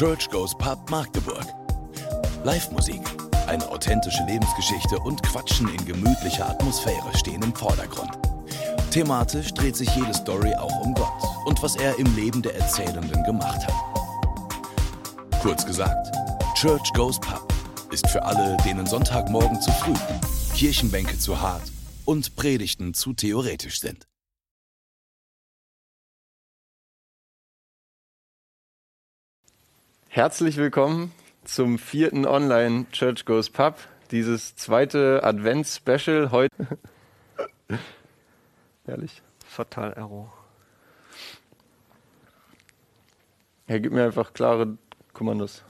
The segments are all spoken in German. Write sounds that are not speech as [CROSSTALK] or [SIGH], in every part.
Church Goes Pub Magdeburg. Live-Musik, eine authentische Lebensgeschichte und Quatschen in gemütlicher Atmosphäre stehen im Vordergrund. Thematisch dreht sich jede Story auch um Gott und was er im Leben der Erzählenden gemacht hat. Kurz gesagt, Church Goes Pub ist für alle, denen Sonntagmorgen zu früh, Kirchenbänke zu hart und Predigten zu theoretisch sind. Herzlich willkommen zum vierten Online Church Goes Pub. Dieses zweite Advents-Special heute. [LAUGHS] Herrlich. Fatal Error. Er gibt mir einfach klare Kommandos.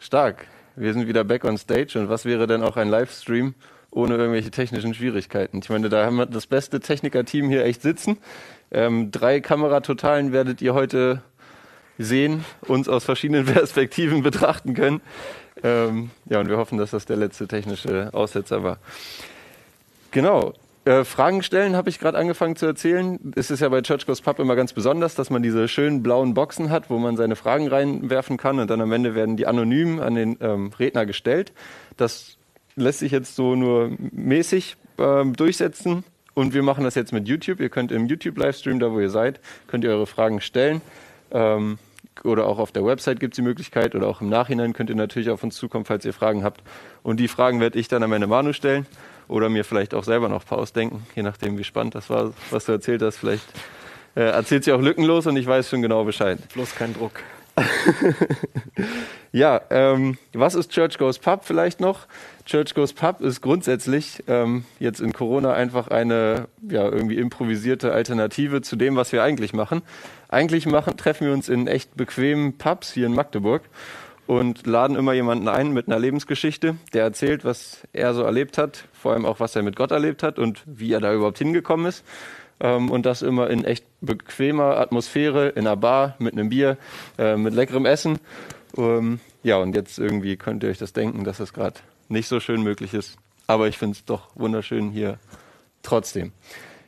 Stark. Wir sind wieder back on stage und was wäre denn auch ein Livestream ohne irgendwelche technischen Schwierigkeiten? Ich meine, da haben wir das beste Techniker-Team hier echt sitzen. Ähm, drei Kameratotalen werdet ihr heute sehen, uns aus verschiedenen [LAUGHS] Perspektiven betrachten können. Ähm, ja, und wir hoffen, dass das der letzte technische Aussetzer war. Genau. Äh, Fragen stellen habe ich gerade angefangen zu erzählen. Es ist ja bei Church Goes Pub immer ganz besonders, dass man diese schönen blauen Boxen hat, wo man seine Fragen reinwerfen kann und dann am Ende werden die anonym an den ähm, Redner gestellt. Das lässt sich jetzt so nur mäßig ähm, durchsetzen und wir machen das jetzt mit YouTube. Ihr könnt im YouTube-Livestream, da wo ihr seid, könnt ihr eure Fragen stellen. Ähm, oder auch auf der Website gibt es die Möglichkeit oder auch im Nachhinein könnt ihr natürlich auf uns zukommen, falls ihr Fragen habt. Und die Fragen werde ich dann an meine Manu stellen oder mir vielleicht auch selber noch ein paar ausdenken, je nachdem, wie spannend das war, was du erzählt hast. Vielleicht äh, erzählt sie auch lückenlos und ich weiß schon genau Bescheid. Bloß kein Druck. Ja, ähm, was ist Church Goes Pub vielleicht noch? Church Goes Pub ist grundsätzlich ähm, jetzt in Corona einfach eine ja, irgendwie improvisierte Alternative zu dem, was wir eigentlich machen. Eigentlich machen, treffen wir uns in echt bequemen Pubs hier in Magdeburg und laden immer jemanden ein mit einer Lebensgeschichte, der erzählt, was er so erlebt hat, vor allem auch, was er mit Gott erlebt hat und wie er da überhaupt hingekommen ist. Ähm, und das immer in echt bequemer Atmosphäre, in einer Bar, mit einem Bier, äh, mit leckerem Essen. Ähm, ja, und jetzt irgendwie könnt ihr euch das denken, dass das gerade nicht so schön möglich ist. Aber ich finde es doch wunderschön hier trotzdem.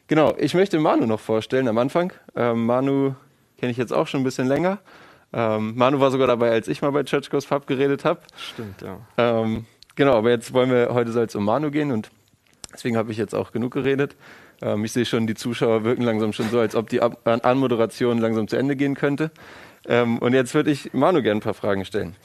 Genau, ich möchte Manu noch vorstellen am Anfang. Ähm, Manu kenne ich jetzt auch schon ein bisschen länger. Ähm, Manu war sogar dabei, als ich mal bei Church Goes Pub geredet habe. Stimmt, ja. Ähm, genau, aber jetzt wollen wir, heute soll es um Manu gehen und deswegen habe ich jetzt auch genug geredet. Ähm, ich sehe schon, die Zuschauer wirken langsam schon so, als ob die Ab Anmoderation langsam zu Ende gehen könnte. Ähm, und jetzt würde ich Manu gerne ein paar Fragen stellen.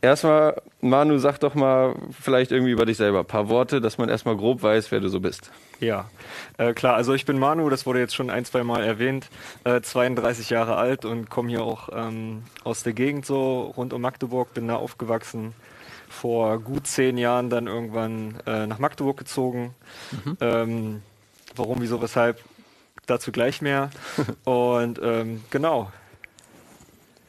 Erstmal, Manu, sag doch mal vielleicht irgendwie über dich selber ein paar Worte, dass man erstmal grob weiß, wer du so bist. Ja, äh, klar, also ich bin Manu, das wurde jetzt schon ein, zwei Mal erwähnt, äh, 32 Jahre alt und komme hier auch ähm, aus der Gegend so rund um Magdeburg, bin da aufgewachsen, vor gut zehn Jahren dann irgendwann äh, nach Magdeburg gezogen. Mhm. Ähm, warum, wieso, weshalb, dazu gleich mehr. [LAUGHS] und ähm, genau.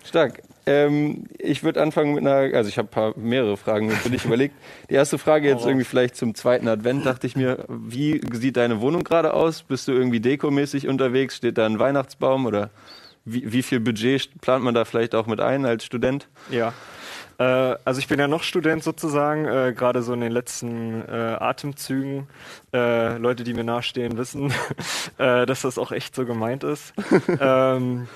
Stark. Ähm, ich würde anfangen mit einer, also ich habe mehrere Fragen für dich überlegt. Die erste Frage jetzt irgendwie vielleicht zum zweiten Advent, dachte ich mir, wie sieht deine Wohnung gerade aus? Bist du irgendwie dekomäßig unterwegs? Steht da ein Weihnachtsbaum oder wie, wie viel Budget plant man da vielleicht auch mit ein als Student? Ja. Äh, also ich bin ja noch Student sozusagen, äh, gerade so in den letzten äh, Atemzügen. Äh, Leute, die mir nahestehen, wissen, [LAUGHS] äh, dass das auch echt so gemeint ist. [LAUGHS] ähm,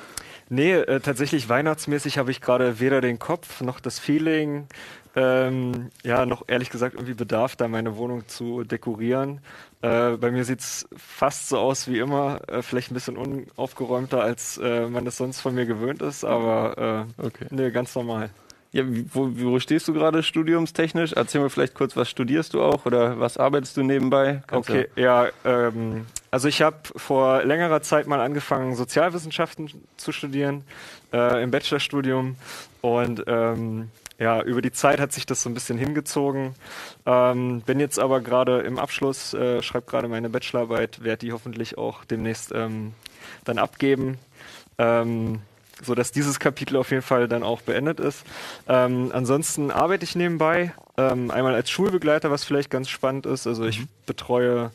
Nee, äh, tatsächlich weihnachtsmäßig habe ich gerade weder den Kopf noch das Feeling, ähm, ja, noch ehrlich gesagt irgendwie Bedarf, da meine Wohnung zu dekorieren. Äh, bei mir sieht es fast so aus wie immer, äh, vielleicht ein bisschen unaufgeräumter, als äh, man das sonst von mir gewöhnt ist, aber okay. nee, ganz normal. Ja, wo, wo stehst du gerade studiumstechnisch? Erzähl mir vielleicht kurz, was studierst du auch oder was arbeitest du nebenbei? Kannst okay, du? ja, ähm, also ich habe vor längerer Zeit mal angefangen, Sozialwissenschaften zu studieren äh, im Bachelorstudium und ähm, ja, über die Zeit hat sich das so ein bisschen hingezogen. Ähm, bin jetzt aber gerade im Abschluss, äh, schreibe gerade meine Bachelorarbeit, werde die hoffentlich auch demnächst ähm, dann abgeben. Ähm, so dass dieses Kapitel auf jeden Fall dann auch beendet ist. Ähm, ansonsten arbeite ich nebenbei, ähm, einmal als Schulbegleiter, was vielleicht ganz spannend ist. Also ich mhm. betreue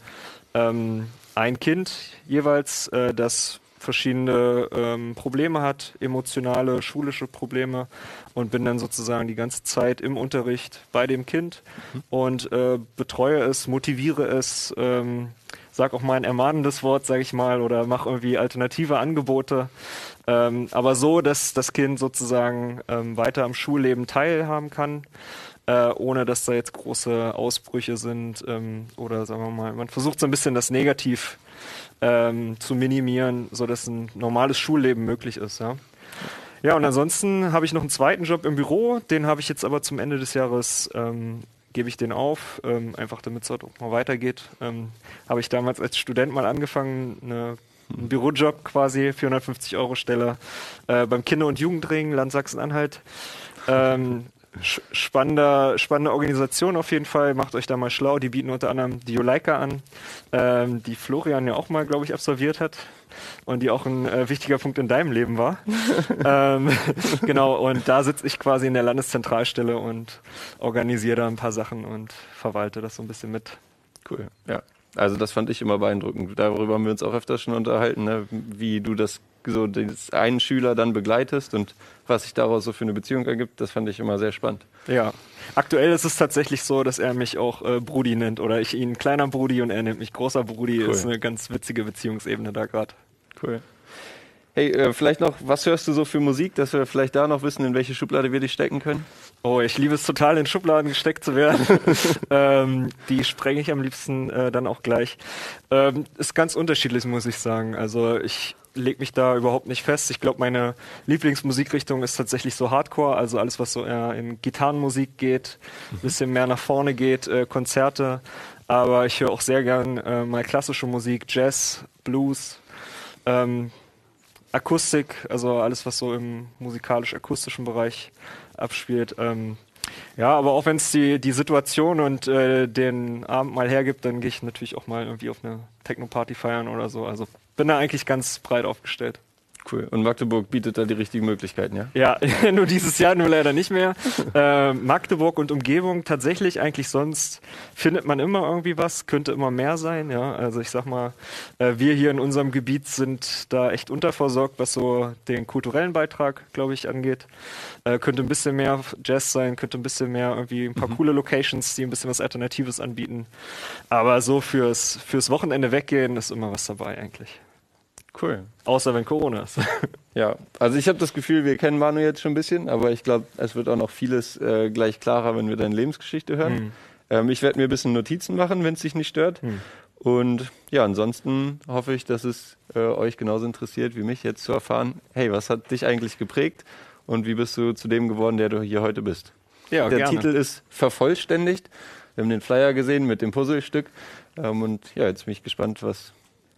ähm, ein Kind jeweils, äh, das verschiedene ähm, Probleme hat, emotionale, schulische Probleme und bin dann sozusagen die ganze Zeit im Unterricht bei dem Kind mhm. und äh, betreue es, motiviere es, ähm, sag auch mal ein ermahnendes Wort, sage ich mal, oder mach irgendwie alternative Angebote. Ähm, aber so, dass das Kind sozusagen ähm, weiter am Schulleben teilhaben kann, äh, ohne dass da jetzt große Ausbrüche sind ähm, oder sagen wir mal, man versucht so ein bisschen das Negativ ähm, zu minimieren, so dass ein normales Schulleben möglich ist. Ja. Ja, und ansonsten habe ich noch einen zweiten Job im Büro, den habe ich jetzt aber zum Ende des Jahres ähm, gebe ich den auf, ähm, einfach damit es dort auch mal weitergeht. Ähm, habe ich damals als Student mal angefangen, eine, einen Bürojob quasi, 450 Euro Stelle äh, beim Kinder- und Jugendring, Land Sachsen-Anhalt. Ähm, spannender, spannende Organisation auf jeden Fall. Macht euch da mal schlau. Die bieten unter anderem die Juleika an, ähm, die Florian ja auch mal, glaube ich, absolviert hat und die auch ein äh, wichtiger Punkt in deinem Leben war. [LAUGHS] ähm, [LAUGHS] genau, und da sitze ich quasi in der Landeszentralstelle und organisiere da ein paar Sachen und verwalte das so ein bisschen mit. Cool, ja. Also das fand ich immer beeindruckend. Darüber haben wir uns auch öfters schon unterhalten, ne? wie du das so einen Schüler dann begleitest und was sich daraus so für eine Beziehung ergibt, das fand ich immer sehr spannend. Ja, aktuell ist es tatsächlich so, dass er mich auch äh, Brudi nennt oder ich ihn kleiner Brudi und er nennt mich großer Brudi. Cool. Ist eine ganz witzige Beziehungsebene da gerade. Cool. Hey, äh, vielleicht noch, was hörst du so für Musik, dass wir vielleicht da noch wissen, in welche Schublade wir dich stecken können? Oh, ich liebe es total, in Schubladen gesteckt zu werden. [LAUGHS] ähm, die sprenge ich am liebsten äh, dann auch gleich. Ähm, ist ganz unterschiedlich, muss ich sagen. Also ich lege mich da überhaupt nicht fest. Ich glaube, meine Lieblingsmusikrichtung ist tatsächlich so Hardcore, also alles, was so eher in Gitarrenmusik geht, ein bisschen mehr nach vorne geht, äh, Konzerte. Aber ich höre auch sehr gern äh, mal klassische Musik, Jazz, Blues. Ähm, Akustik, also alles, was so im musikalisch-akustischen Bereich abspielt. Ähm, ja, aber auch wenn es die, die Situation und äh, den Abend mal hergibt, dann gehe ich natürlich auch mal irgendwie auf eine Techno-Party feiern oder so. Also bin da eigentlich ganz breit aufgestellt. Cool. Und Magdeburg bietet da die richtigen Möglichkeiten, ja? Ja, [LAUGHS] nur dieses Jahr nur leider nicht mehr. [LAUGHS] äh, Magdeburg und Umgebung tatsächlich eigentlich sonst findet man immer irgendwie was, könnte immer mehr sein, ja. Also ich sag mal, äh, wir hier in unserem Gebiet sind da echt unterversorgt, was so den kulturellen Beitrag, glaube ich, angeht. Äh, könnte ein bisschen mehr Jazz sein, könnte ein bisschen mehr irgendwie ein paar mhm. coole Locations, die ein bisschen was Alternatives anbieten. Aber so fürs, fürs Wochenende weggehen ist immer was dabei eigentlich. Cool. Außer wenn Corona ist. [LAUGHS] ja, also ich habe das Gefühl, wir kennen Manu jetzt schon ein bisschen, aber ich glaube, es wird auch noch vieles äh, gleich klarer, wenn wir deine Lebensgeschichte hören. Mhm. Ähm, ich werde mir ein bisschen Notizen machen, wenn es dich nicht stört. Mhm. Und ja, ansonsten hoffe ich, dass es äh, euch genauso interessiert wie mich, jetzt zu erfahren, hey, was hat dich eigentlich geprägt und wie bist du zu dem geworden, der du hier heute bist? Ja, der gerne. Titel ist vervollständigt. Wir haben den Flyer gesehen mit dem Puzzlestück. Ähm, und ja, jetzt bin ich gespannt, was,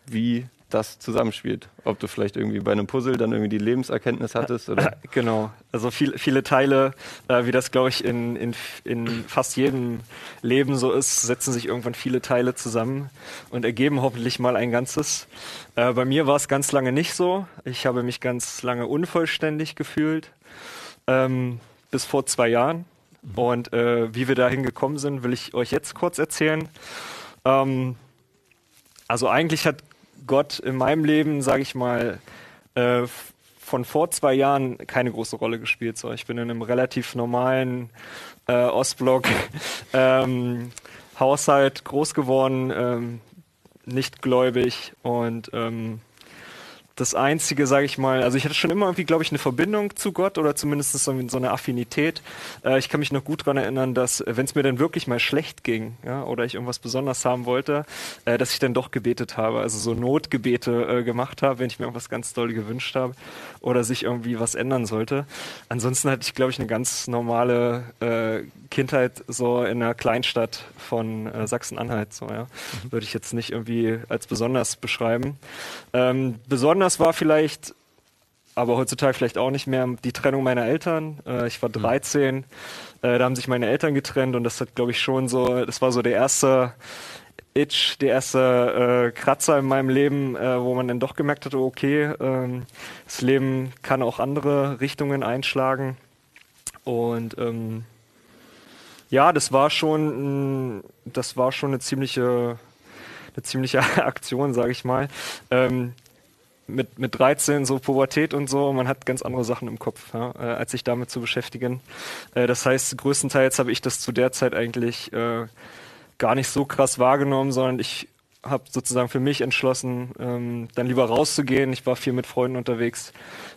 wie das zusammenspielt. Ob du vielleicht irgendwie bei einem Puzzle dann irgendwie die Lebenserkenntnis hattest oder? [LAUGHS] Genau. Also viel, viele Teile, äh, wie das glaube ich in, in, in fast jedem Leben so ist, setzen sich irgendwann viele Teile zusammen und ergeben hoffentlich mal ein Ganzes. Äh, bei mir war es ganz lange nicht so. Ich habe mich ganz lange unvollständig gefühlt. Ähm, bis vor zwei Jahren. Und äh, wie wir dahin gekommen sind, will ich euch jetzt kurz erzählen. Ähm, also eigentlich hat Gott in meinem Leben, sage ich mal, äh, von vor zwei Jahren keine große Rolle gespielt. So, ich bin in einem relativ normalen äh, Ostblock [LAUGHS] ähm, Haushalt groß geworden, ähm, nicht gläubig und ähm, das Einzige, sage ich mal, also ich hatte schon immer irgendwie, glaube ich, eine Verbindung zu Gott oder zumindest so, eine Affinität. Äh, ich kann mich noch gut daran erinnern, dass wenn es mir dann wirklich mal schlecht ging ja, oder ich irgendwas besonders haben wollte, äh, dass ich dann doch gebetet habe, also so Notgebete äh, gemacht habe, wenn ich mir irgendwas ganz doll gewünscht habe oder sich irgendwie was ändern sollte. Ansonsten hatte ich, glaube ich, eine ganz normale äh, Kindheit so in einer Kleinstadt von äh, Sachsen-Anhalt. So, ja. Mhm. Würde ich jetzt nicht irgendwie als besonders beschreiben. Ähm, besonders war vielleicht, aber heutzutage vielleicht auch nicht mehr, die Trennung meiner Eltern. Äh, ich war 13, mhm. äh, da haben sich meine Eltern getrennt und das hat, glaube ich, schon so, das war so der erste Itch, der erste äh, Kratzer in meinem Leben, äh, wo man dann doch gemerkt hat, okay, ähm, das Leben kann auch andere Richtungen einschlagen. Und ähm, ja, das war schon, das war schon eine ziemliche, eine ziemliche [LAUGHS] Aktion, sage ich mal. Ähm, mit, mit 13 so Pubertät und so, man hat ganz andere Sachen im Kopf, ja, äh, als sich damit zu beschäftigen. Äh, das heißt, größtenteils habe ich das zu der Zeit eigentlich äh, gar nicht so krass wahrgenommen, sondern ich habe sozusagen für mich entschlossen, ähm, dann lieber rauszugehen. Ich war viel mit Freunden unterwegs,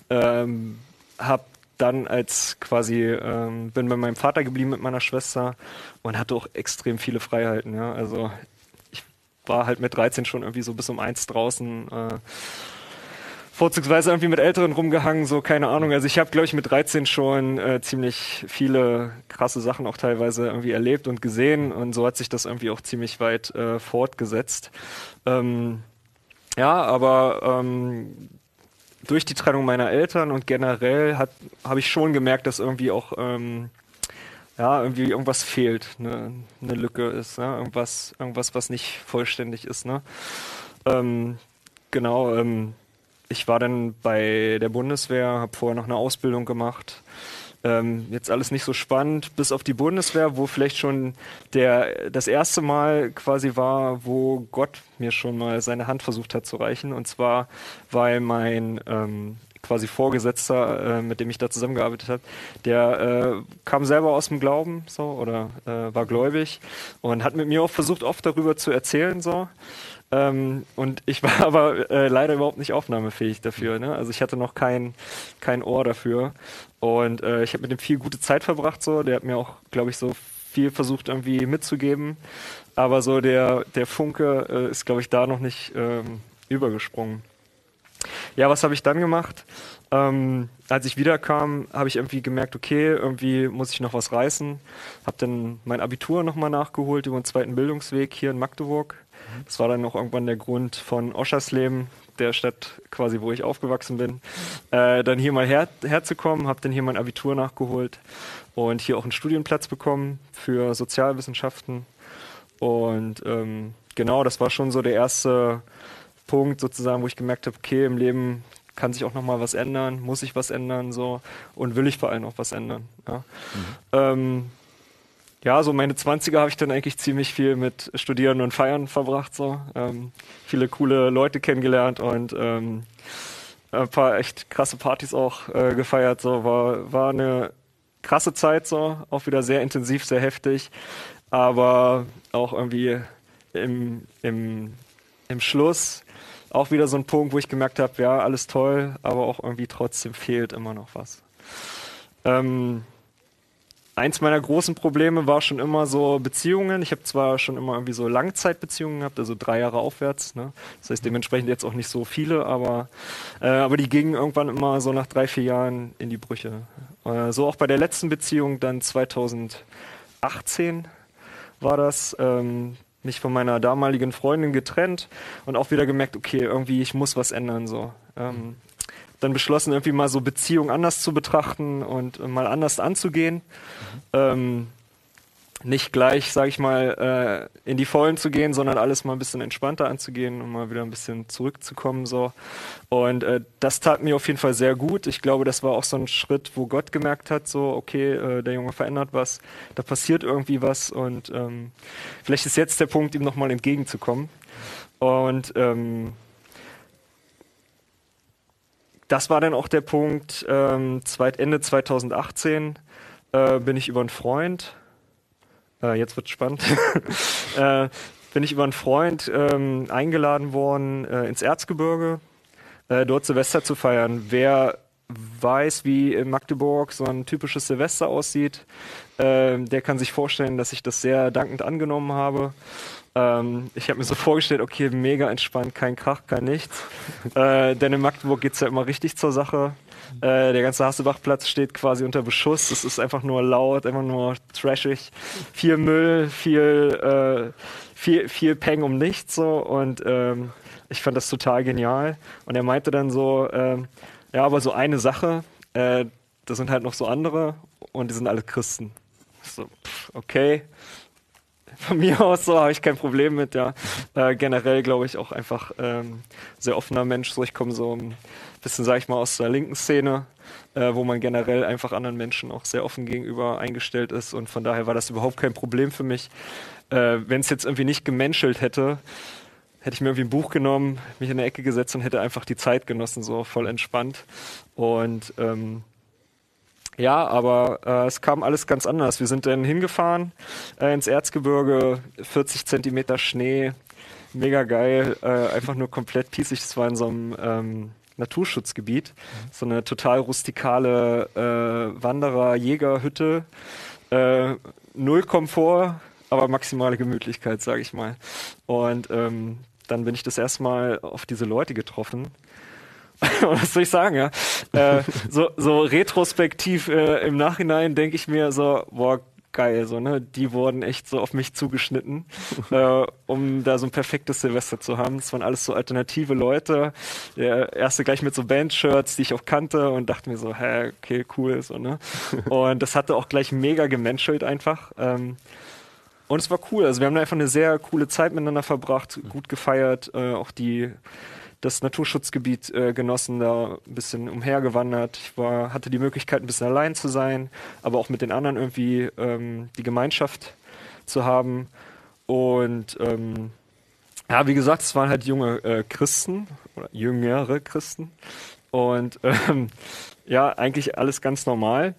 ähm, habe dann als quasi ähm, bin bei meinem Vater geblieben mit meiner Schwester und hatte auch extrem viele Freiheiten. Ja, also ich war halt mit 13 schon irgendwie so bis um eins draußen. Äh, vorzugsweise irgendwie mit Älteren rumgehangen, so keine Ahnung. Also ich habe, glaube ich, mit 13 schon äh, ziemlich viele krasse Sachen auch teilweise irgendwie erlebt und gesehen und so hat sich das irgendwie auch ziemlich weit äh, fortgesetzt. Ähm, ja, aber ähm, durch die Trennung meiner Eltern und generell habe ich schon gemerkt, dass irgendwie auch ähm, ja, irgendwie irgendwas fehlt, ne, eine Lücke ist, ne, irgendwas, irgendwas, was nicht vollständig ist, ne. Ähm, genau, ähm, ich war dann bei der Bundeswehr, habe vorher noch eine Ausbildung gemacht. Ähm, jetzt alles nicht so spannend, bis auf die Bundeswehr, wo vielleicht schon der, das erste Mal quasi war, wo Gott mir schon mal seine Hand versucht hat zu reichen. Und zwar, weil mein ähm, quasi Vorgesetzter, äh, mit dem ich da zusammengearbeitet habe, der äh, kam selber aus dem Glauben so oder äh, war gläubig und hat mit mir auch versucht, oft darüber zu erzählen so. Ähm, und ich war [LAUGHS] aber äh, leider überhaupt nicht aufnahmefähig dafür. Ne? Also ich hatte noch kein, kein Ohr dafür. Und äh, ich habe mit dem viel gute Zeit verbracht. So. Der hat mir auch, glaube ich, so viel versucht irgendwie mitzugeben. Aber so der, der Funke äh, ist, glaube ich, da noch nicht ähm, übergesprungen. Ja, was habe ich dann gemacht? Ähm, als ich wiederkam, habe ich irgendwie gemerkt, okay, irgendwie muss ich noch was reißen. Habe dann mein Abitur nochmal nachgeholt über den zweiten Bildungsweg hier in Magdeburg. Das war dann noch irgendwann der Grund von Oschersleben, der Stadt quasi, wo ich aufgewachsen bin, äh, dann hier mal her, herzukommen, habe dann hier mein Abitur nachgeholt und hier auch einen Studienplatz bekommen für Sozialwissenschaften. Und ähm, genau, das war schon so der erste Punkt sozusagen, wo ich gemerkt habe, okay, im Leben kann sich auch noch mal was ändern, muss ich was ändern so und will ich vor allem auch was ändern. Ja. Mhm. Ähm, ja, so meine 20er habe ich dann eigentlich ziemlich viel mit Studieren und Feiern verbracht. So. Ähm, viele coole Leute kennengelernt und ähm, ein paar echt krasse Partys auch äh, gefeiert. So. War, war eine krasse Zeit, so. auch wieder sehr intensiv, sehr heftig, aber auch irgendwie im, im, im Schluss auch wieder so ein Punkt, wo ich gemerkt habe, ja, alles toll, aber auch irgendwie trotzdem fehlt immer noch was. Ähm, eins meiner großen Probleme war schon immer so Beziehungen. Ich habe zwar schon immer irgendwie so Langzeitbeziehungen gehabt, also drei Jahre aufwärts. Ne? Das heißt dementsprechend jetzt auch nicht so viele, aber, äh, aber die gingen irgendwann immer so nach drei, vier Jahren in die Brüche. Äh, so auch bei der letzten Beziehung dann 2018 war das. Ähm, mich von meiner damaligen Freundin getrennt und auch wieder gemerkt, okay, irgendwie ich muss was ändern so. Ähm, dann beschlossen, irgendwie mal so Beziehungen anders zu betrachten und äh, mal anders anzugehen. Mhm. Ähm, nicht gleich, sag ich mal, äh, in die Vollen zu gehen, sondern alles mal ein bisschen entspannter anzugehen und mal wieder ein bisschen zurückzukommen. So. Und äh, das tat mir auf jeden Fall sehr gut. Ich glaube, das war auch so ein Schritt, wo Gott gemerkt hat, so, okay, äh, der Junge verändert was, da passiert irgendwie was und ähm, vielleicht ist jetzt der Punkt, ihm nochmal entgegenzukommen. Und ähm, das war dann auch der Punkt, ähm, Ende 2018 äh, bin ich über einen Freund, äh, jetzt wird spannend, [LAUGHS] äh, bin ich über einen Freund ähm, eingeladen worden äh, ins Erzgebirge, äh, dort Silvester zu feiern. Wer weiß, wie in Magdeburg so ein typisches Silvester aussieht, äh, der kann sich vorstellen, dass ich das sehr dankend angenommen habe. Ähm, ich habe mir so vorgestellt, okay, mega entspannt, kein Krach, kein nichts. äh, denn in Magdeburg geht's ja immer richtig zur Sache. Äh, der ganze Hassebachplatz steht quasi unter Beschuss. Es ist einfach nur laut, einfach nur trashig. Viel Müll, viel, äh, viel, viel Peng um nichts so. Und ähm, ich fand das total genial. Und er meinte dann so, ähm, ja, aber so eine Sache, äh, das sind halt noch so andere und die sind alle Christen. So, pff, okay von mir aus so habe ich kein Problem mit, ja. Äh, generell glaube ich auch einfach ähm, sehr offener Mensch. So, ich komme so ein bisschen, sage ich mal, aus der linken Szene, äh, wo man generell einfach anderen Menschen auch sehr offen gegenüber eingestellt ist. Und von daher war das überhaupt kein Problem für mich. Äh, Wenn es jetzt irgendwie nicht gemenschelt hätte, hätte ich mir irgendwie ein Buch genommen, mich in der Ecke gesetzt und hätte einfach die Zeit genossen, so voll entspannt. Und ähm, ja, aber äh, es kam alles ganz anders. Wir sind dann hingefahren äh, ins Erzgebirge, 40 Zentimeter Schnee, mega geil, äh, einfach nur komplett pießig. Es war in so einem ähm, Naturschutzgebiet, so eine total rustikale äh, Wanderer-Jägerhütte. Äh, null Komfort, aber maximale Gemütlichkeit, sage ich mal. Und ähm, dann bin ich das erste Mal auf diese Leute getroffen. [LAUGHS] Was soll ich sagen, ja? äh, so, so retrospektiv äh, im Nachhinein denke ich mir so, boah, geil, so, ne? Die wurden echt so auf mich zugeschnitten, [LAUGHS] äh, um da so ein perfektes Silvester zu haben. Das waren alles so alternative Leute. Der erste gleich mit so Bandshirts, die ich auch kannte und dachte mir so, hä, okay, cool, so, ne? [LAUGHS] Und das hatte auch gleich mega gemenschelt einfach. Ähm, und es war cool. Also wir haben da einfach eine sehr coole Zeit miteinander verbracht, gut gefeiert, äh, auch die das Naturschutzgebiet äh, genossen, da ein bisschen umhergewandert. Ich war, hatte die Möglichkeit, ein bisschen allein zu sein, aber auch mit den anderen irgendwie ähm, die Gemeinschaft zu haben. Und ähm, ja, wie gesagt, es waren halt junge äh, Christen oder jüngere Christen. Und [LAUGHS] ähm, ja, eigentlich alles ganz normal.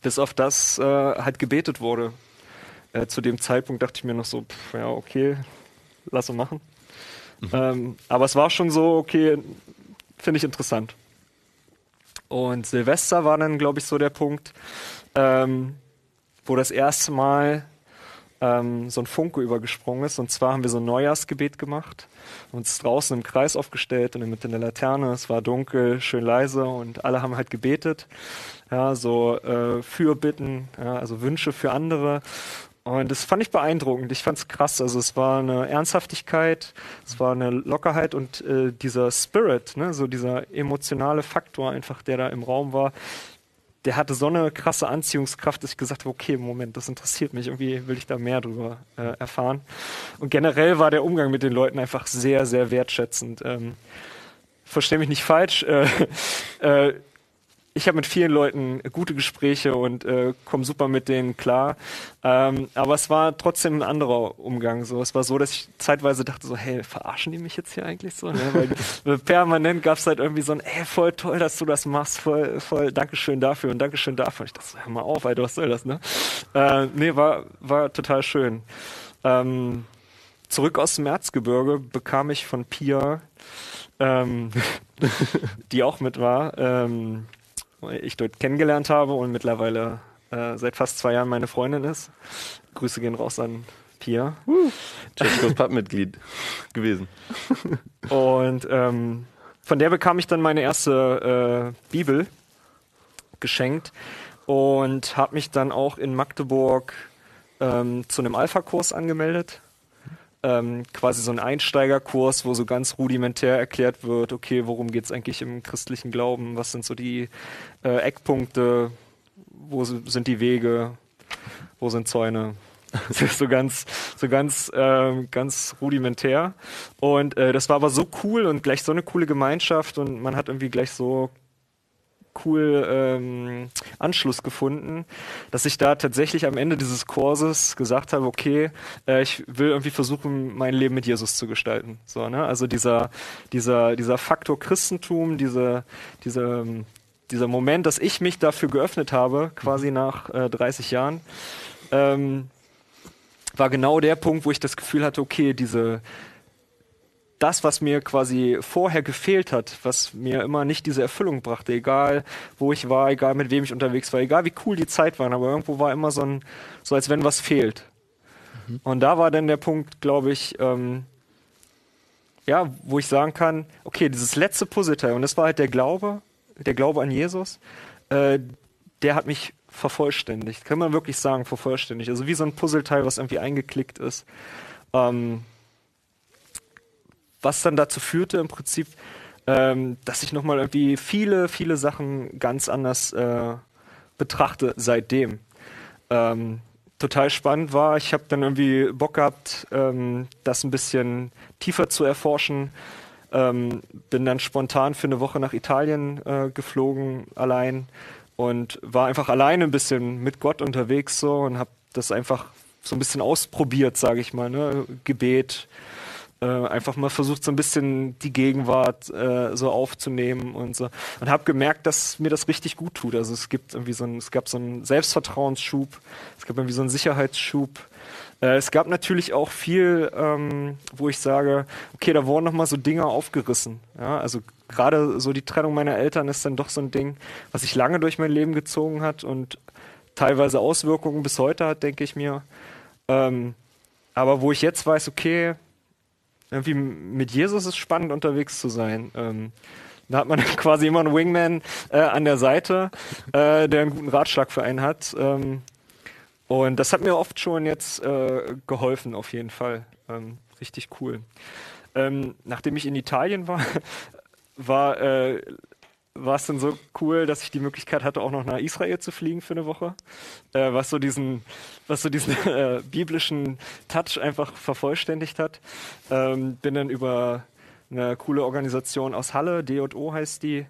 Bis auf das äh, halt gebetet wurde. Äh, zu dem Zeitpunkt dachte ich mir noch so, pff, ja, okay, lass uns machen. Ähm, aber es war schon so, okay, finde ich interessant. Und Silvester war dann, glaube ich, so der Punkt, ähm, wo das erste Mal ähm, so ein Funke übergesprungen ist. Und zwar haben wir so ein Neujahrsgebet gemacht, uns draußen im Kreis aufgestellt und in der Laterne. Es war dunkel, schön leise und alle haben halt gebetet. Ja, so äh, Fürbitten, ja, also Wünsche für andere. Und das fand ich beeindruckend. Ich fand es krass. Also es war eine Ernsthaftigkeit, es war eine Lockerheit und äh, dieser Spirit, ne, so dieser emotionale Faktor einfach, der da im Raum war, der hatte so eine krasse Anziehungskraft, dass ich gesagt habe, okay, Moment, das interessiert mich. Irgendwie will ich da mehr drüber äh, erfahren. Und generell war der Umgang mit den Leuten einfach sehr, sehr wertschätzend. Ähm, Verstehe mich nicht falsch. Äh, [LAUGHS] äh, ich habe mit vielen Leuten gute Gespräche und äh, komme super mit denen klar. Ähm, aber es war trotzdem ein anderer Umgang. So, es war so, dass ich zeitweise dachte so, hey, verarschen die mich jetzt hier eigentlich so? Ne? Weil [LAUGHS] permanent gab es halt irgendwie so ein, ey, voll toll, dass du das machst, voll, voll, Dankeschön dafür und Dankeschön dafür. Und ich dachte so, hör mal auf, Alter, was soll das, ne? Äh, nee, war, war total schön. Ähm, zurück aus dem Erzgebirge bekam ich von Pia, ähm, [LAUGHS] die auch mit war, ähm, ich dort kennengelernt habe und mittlerweile äh, seit fast zwei Jahren meine Freundin ist. Grüße gehen raus an Pia. Uh, [LAUGHS] Pappmitglied gewesen. und ähm, von der bekam ich dann meine erste äh, Bibel geschenkt und habe mich dann auch in Magdeburg ähm, zu einem Alpha-Kurs angemeldet ähm, quasi so ein Einsteigerkurs, wo so ganz rudimentär erklärt wird, okay, worum geht es eigentlich im christlichen Glauben, was sind so die äh, Eckpunkte, wo sind die Wege, wo sind Zäune. [LAUGHS] so ganz, so ganz, äh, ganz rudimentär. Und äh, das war aber so cool und gleich so eine coole Gemeinschaft und man hat irgendwie gleich so cool ähm, Anschluss gefunden, dass ich da tatsächlich am Ende dieses Kurses gesagt habe, okay, äh, ich will irgendwie versuchen, mein Leben mit Jesus zu gestalten. So, ne? Also dieser, dieser, dieser Faktor Christentum, diese, diese, dieser Moment, dass ich mich dafür geöffnet habe, quasi nach äh, 30 Jahren, ähm, war genau der Punkt, wo ich das Gefühl hatte, okay, diese das, was mir quasi vorher gefehlt hat, was mir immer nicht diese Erfüllung brachte, egal wo ich war, egal mit wem ich unterwegs war, egal wie cool die Zeit war, aber irgendwo war immer so ein, so als wenn was fehlt. Mhm. Und da war dann der Punkt, glaube ich, ähm, ja, wo ich sagen kann, okay, dieses letzte Puzzleteil, und das war halt der Glaube, der Glaube an Jesus, äh, der hat mich vervollständigt, kann man wirklich sagen, vervollständigt. Also wie so ein Puzzleteil, was irgendwie eingeklickt ist. Ähm, was dann dazu führte im Prinzip, ähm, dass ich nochmal irgendwie viele, viele Sachen ganz anders äh, betrachte seitdem. Ähm, total spannend war, ich habe dann irgendwie Bock gehabt, ähm, das ein bisschen tiefer zu erforschen. Ähm, bin dann spontan für eine Woche nach Italien äh, geflogen, allein und war einfach alleine ein bisschen mit Gott unterwegs so und habe das einfach so ein bisschen ausprobiert, sage ich mal, ne? Gebet, äh, einfach mal versucht, so ein bisschen die Gegenwart äh, so aufzunehmen und so. Und habe gemerkt, dass mir das richtig gut tut. Also es gibt irgendwie so ein, es gab so einen Selbstvertrauensschub, es gab irgendwie so einen Sicherheitsschub. Äh, es gab natürlich auch viel, ähm, wo ich sage, okay, da wurden nochmal so Dinge aufgerissen. Ja? Also gerade so die Trennung meiner Eltern ist dann doch so ein Ding, was sich lange durch mein Leben gezogen hat und teilweise Auswirkungen bis heute hat, denke ich mir. Ähm, aber wo ich jetzt weiß, okay, irgendwie mit Jesus ist spannend unterwegs zu sein. Ähm, da hat man [LAUGHS] quasi immer einen Wingman äh, an der Seite, äh, der einen guten Ratschlag für einen hat. Ähm, und das hat mir oft schon jetzt äh, geholfen, auf jeden Fall. Ähm, richtig cool. Ähm, nachdem ich in Italien war, [LAUGHS] war äh, war es dann so cool, dass ich die Möglichkeit hatte, auch noch nach Israel zu fliegen für eine Woche, äh, was so diesen, was so diesen [LAUGHS] äh, biblischen Touch einfach vervollständigt hat. Ähm, bin dann über eine coole Organisation aus Halle, D&O heißt die,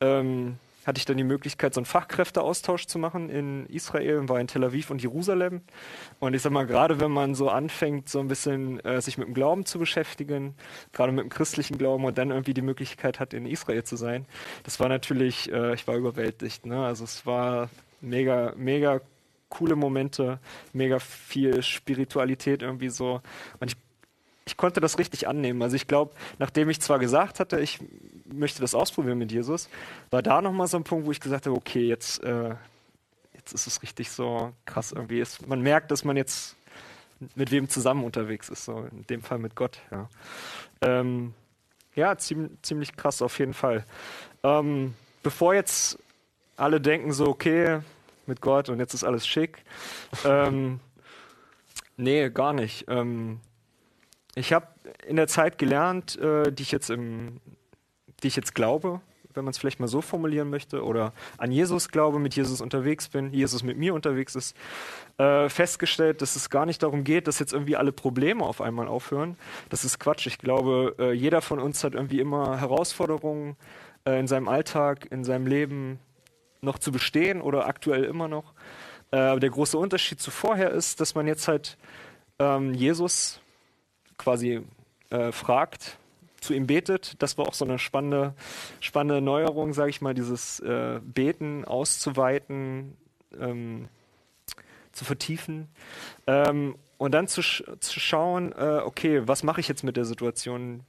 ähm, hatte ich dann die Möglichkeit, so einen Fachkräfteaustausch zu machen in Israel, war in Tel Aviv und Jerusalem. Und ich sag mal, gerade wenn man so anfängt, so ein bisschen äh, sich mit dem Glauben zu beschäftigen, gerade mit dem christlichen Glauben und dann irgendwie die Möglichkeit hat, in Israel zu sein, das war natürlich, äh, ich war überwältigt. Ne? Also es war mega, mega coole Momente, mega viel Spiritualität irgendwie so. Und ich ich konnte das richtig annehmen. Also ich glaube, nachdem ich zwar gesagt hatte, ich möchte das ausprobieren mit Jesus, war da nochmal so ein Punkt, wo ich gesagt habe, okay, jetzt, äh, jetzt ist es richtig so krass irgendwie. Ist, man merkt, dass man jetzt mit wem zusammen unterwegs ist, so in dem Fall mit Gott. Ja, ähm, ja ziemlich, ziemlich krass auf jeden Fall. Ähm, bevor jetzt alle denken so, okay, mit Gott und jetzt ist alles schick. ähm, nee, gar nicht. Ähm, ich habe in der Zeit gelernt, äh, die ich jetzt im, die ich jetzt glaube, wenn man es vielleicht mal so formulieren möchte, oder an Jesus glaube, mit Jesus unterwegs bin, Jesus mit mir unterwegs ist, äh, festgestellt, dass es gar nicht darum geht, dass jetzt irgendwie alle Probleme auf einmal aufhören. Das ist Quatsch. Ich glaube, äh, jeder von uns hat irgendwie immer Herausforderungen äh, in seinem Alltag, in seinem Leben noch zu bestehen oder aktuell immer noch. Äh, der große Unterschied zu vorher ist, dass man jetzt halt ähm, Jesus quasi äh, fragt, zu ihm betet. Das war auch so eine spannende, spannende Neuerung, sage ich mal, dieses äh, Beten auszuweiten, ähm, zu vertiefen. Ähm, und dann zu, sch zu schauen, äh, okay, was mache ich jetzt mit der Situation?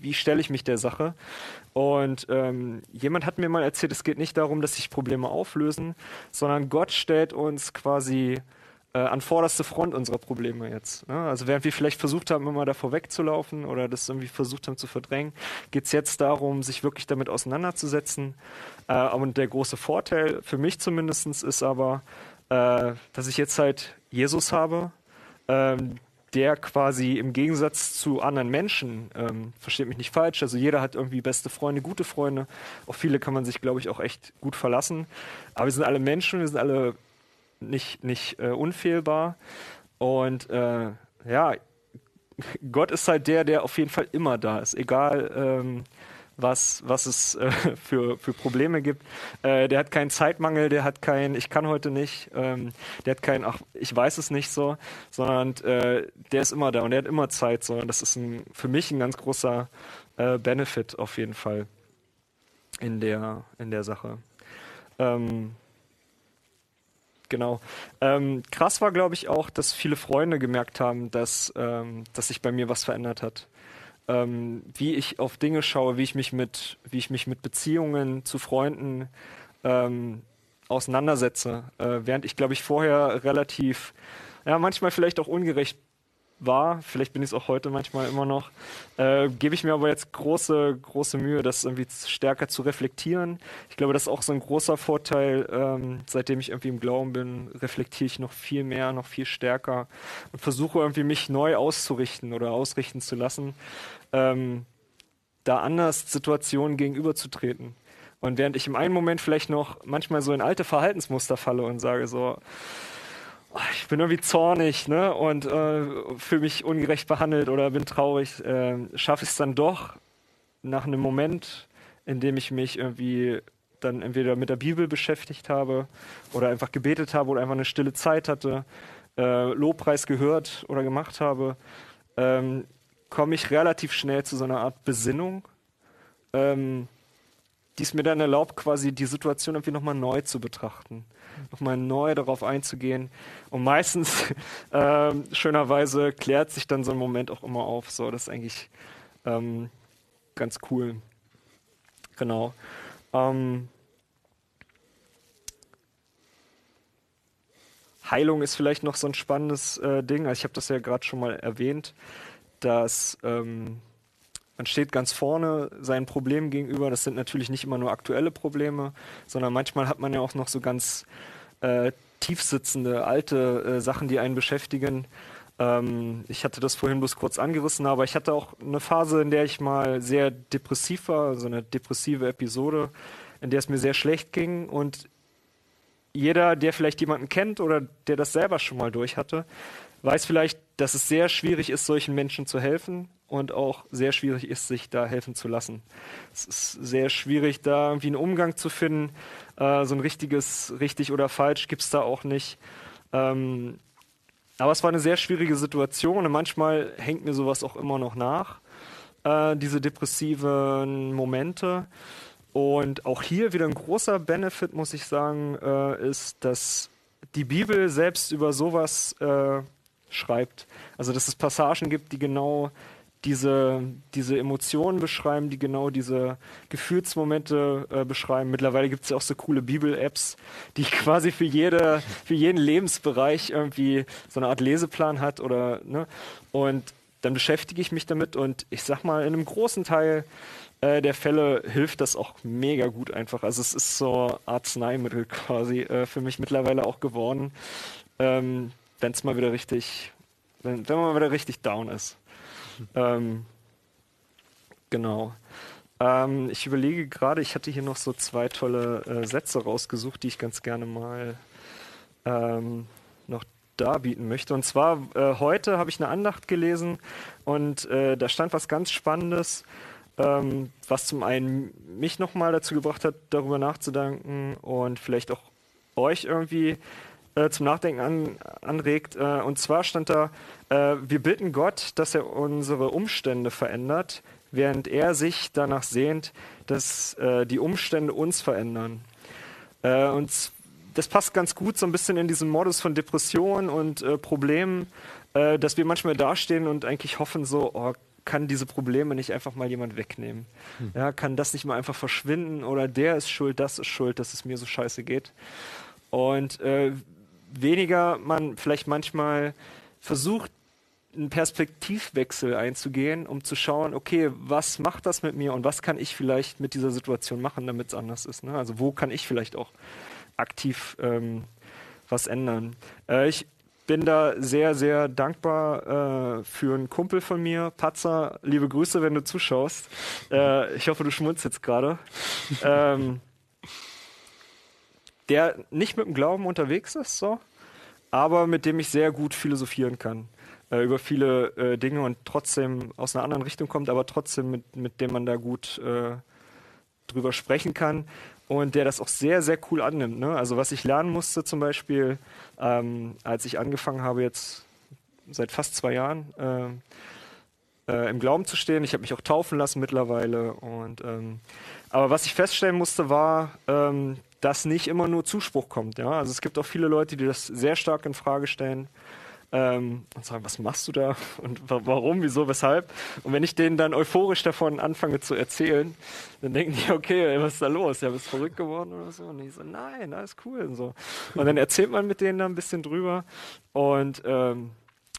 Wie stelle ich mich der Sache? Und ähm, jemand hat mir mal erzählt, es geht nicht darum, dass sich Probleme auflösen, sondern Gott stellt uns quasi äh, an vorderste Front unserer Probleme jetzt. Ne? Also während wir vielleicht versucht haben, immer davor wegzulaufen oder das irgendwie versucht haben zu verdrängen, geht es jetzt darum, sich wirklich damit auseinanderzusetzen. Äh, und der große Vorteil für mich zumindest ist aber, äh, dass ich jetzt halt Jesus habe, ähm, der quasi im Gegensatz zu anderen Menschen, ähm, versteht mich nicht falsch, also jeder hat irgendwie beste Freunde, gute Freunde, auf viele kann man sich, glaube ich, auch echt gut verlassen, aber wir sind alle Menschen, wir sind alle nicht, nicht äh, unfehlbar. Und äh, ja, Gott ist halt der, der auf jeden Fall immer da ist, egal ähm, was, was es äh, [LAUGHS] für, für Probleme gibt. Äh, der hat keinen Zeitmangel, der hat kein, ich kann heute nicht, ähm, der hat kein, ach, ich weiß es nicht so, sondern äh, der ist immer da und der hat immer Zeit so. Und das ist ein, für mich ein ganz großer äh, Benefit auf jeden Fall in der, in der Sache. Ähm, genau. Ähm, krass war, glaube ich, auch, dass viele Freunde gemerkt haben, dass, ähm, dass sich bei mir was verändert hat. Ähm, wie ich auf Dinge schaue, wie ich mich mit, wie ich mich mit Beziehungen zu Freunden ähm, auseinandersetze. Äh, während ich, glaube ich, vorher relativ, ja, manchmal vielleicht auch ungerecht war, vielleicht bin ich es auch heute manchmal immer noch, äh, gebe ich mir aber jetzt große, große Mühe, das irgendwie stärker zu reflektieren. Ich glaube, das ist auch so ein großer Vorteil, ähm, seitdem ich irgendwie im Glauben bin, reflektiere ich noch viel mehr, noch viel stärker und versuche irgendwie mich neu auszurichten oder ausrichten zu lassen, ähm, da anders Situationen gegenüberzutreten. Und während ich im einen Moment vielleicht noch manchmal so in alte Verhaltensmuster falle und sage so, ich bin irgendwie zornig ne? und äh, fühle mich ungerecht behandelt oder bin traurig, äh, schaffe ich es dann doch nach einem Moment, in dem ich mich irgendwie dann entweder mit der Bibel beschäftigt habe oder einfach gebetet habe oder einfach eine stille Zeit hatte, äh, Lobpreis gehört oder gemacht habe, ähm, komme ich relativ schnell zu so einer Art Besinnung. Ähm, die es mir dann erlaubt, quasi die Situation irgendwie nochmal neu zu betrachten, nochmal neu darauf einzugehen. Und meistens, [LAUGHS] ähm, schönerweise, klärt sich dann so ein Moment auch immer auf. So, das ist eigentlich ähm, ganz cool. Genau. Ähm, Heilung ist vielleicht noch so ein spannendes äh, Ding. Also ich habe das ja gerade schon mal erwähnt, dass ähm, man steht ganz vorne seinen Problemen gegenüber. Das sind natürlich nicht immer nur aktuelle Probleme, sondern manchmal hat man ja auch noch so ganz äh, tiefsitzende, alte äh, Sachen, die einen beschäftigen. Ähm, ich hatte das vorhin bloß kurz angerissen, aber ich hatte auch eine Phase, in der ich mal sehr depressiv war, so eine depressive Episode, in der es mir sehr schlecht ging und jeder, der vielleicht jemanden kennt oder der das selber schon mal durch hatte, weiß vielleicht, dass es sehr schwierig ist, solchen Menschen zu helfen und auch sehr schwierig ist, sich da helfen zu lassen. Es ist sehr schwierig, da irgendwie einen Umgang zu finden. Äh, so ein richtiges richtig oder falsch gibt es da auch nicht. Ähm, aber es war eine sehr schwierige Situation und manchmal hängt mir sowas auch immer noch nach, äh, diese depressiven Momente. Und auch hier wieder ein großer Benefit, muss ich sagen, äh, ist, dass die Bibel selbst über sowas äh, schreibt. Also dass es Passagen gibt, die genau diese, diese Emotionen beschreiben, die genau diese Gefühlsmomente äh, beschreiben. Mittlerweile gibt es ja auch so coole Bibel-Apps, die [LAUGHS] quasi für, jede, für jeden Lebensbereich irgendwie so eine Art Leseplan hat oder ne? Und dann beschäftige ich mich damit und ich sag mal, in einem großen Teil äh, der Fälle hilft das auch mega gut einfach. Also es ist so Arzneimittel quasi äh, für mich mittlerweile auch geworden, ähm, wenn es mal wieder richtig, wenn, wenn man mal wieder richtig down ist. Ähm, genau. Ähm, ich überlege gerade, ich hatte hier noch so zwei tolle äh, Sätze rausgesucht, die ich ganz gerne mal ähm, noch darbieten möchte. Und zwar äh, heute habe ich eine Andacht gelesen und äh, da stand was ganz Spannendes, ähm, was zum einen mich nochmal dazu gebracht hat, darüber nachzudenken und vielleicht auch euch irgendwie äh, zum Nachdenken an, anregt. Äh, und zwar stand da, äh, wir bitten Gott, dass er unsere Umstände verändert, während er sich danach sehnt, dass äh, die Umstände uns verändern. Äh, und das passt ganz gut so ein bisschen in diesen Modus von Depressionen und Problemen, dass wir manchmal dastehen und eigentlich hoffen so, oh, kann diese Probleme nicht einfach mal jemand wegnehmen? Hm. Ja, kann das nicht mal einfach verschwinden oder der ist schuld, das ist schuld, dass es mir so scheiße geht? Und äh, weniger man vielleicht manchmal versucht, einen Perspektivwechsel einzugehen, um zu schauen, okay, was macht das mit mir und was kann ich vielleicht mit dieser Situation machen, damit es anders ist. Ne? Also wo kann ich vielleicht auch aktiv ähm, was ändern. Äh, ich bin da sehr, sehr dankbar äh, für einen Kumpel von mir, Patzer. Liebe Grüße, wenn du zuschaust. Äh, ich hoffe, du schmunzt jetzt gerade. ähm, der nicht mit dem Glauben unterwegs ist, so, aber mit dem ich sehr gut philosophieren kann äh, über viele äh, Dinge und trotzdem aus einer anderen Richtung kommt, aber trotzdem mit, mit dem man da gut äh, drüber sprechen kann und der das auch sehr, sehr cool annimmt. Ne? Also was ich lernen musste zum Beispiel, ähm, als ich angefangen habe jetzt seit fast zwei Jahren äh, äh, im Glauben zu stehen. Ich habe mich auch taufen lassen mittlerweile. Und, ähm, aber was ich feststellen musste, war, ähm, dass nicht immer nur Zuspruch kommt. Ja? Also es gibt auch viele Leute, die das sehr stark in Frage stellen ähm, und sagen, was machst du da und warum, wieso, weshalb. Und wenn ich denen dann euphorisch davon anfange zu erzählen, dann denken die, okay, was ist da los? Ja, bist verrückt geworden oder so? Und ich so, nein, alles cool und so. Und dann erzählt man mit denen da ein bisschen drüber und ähm,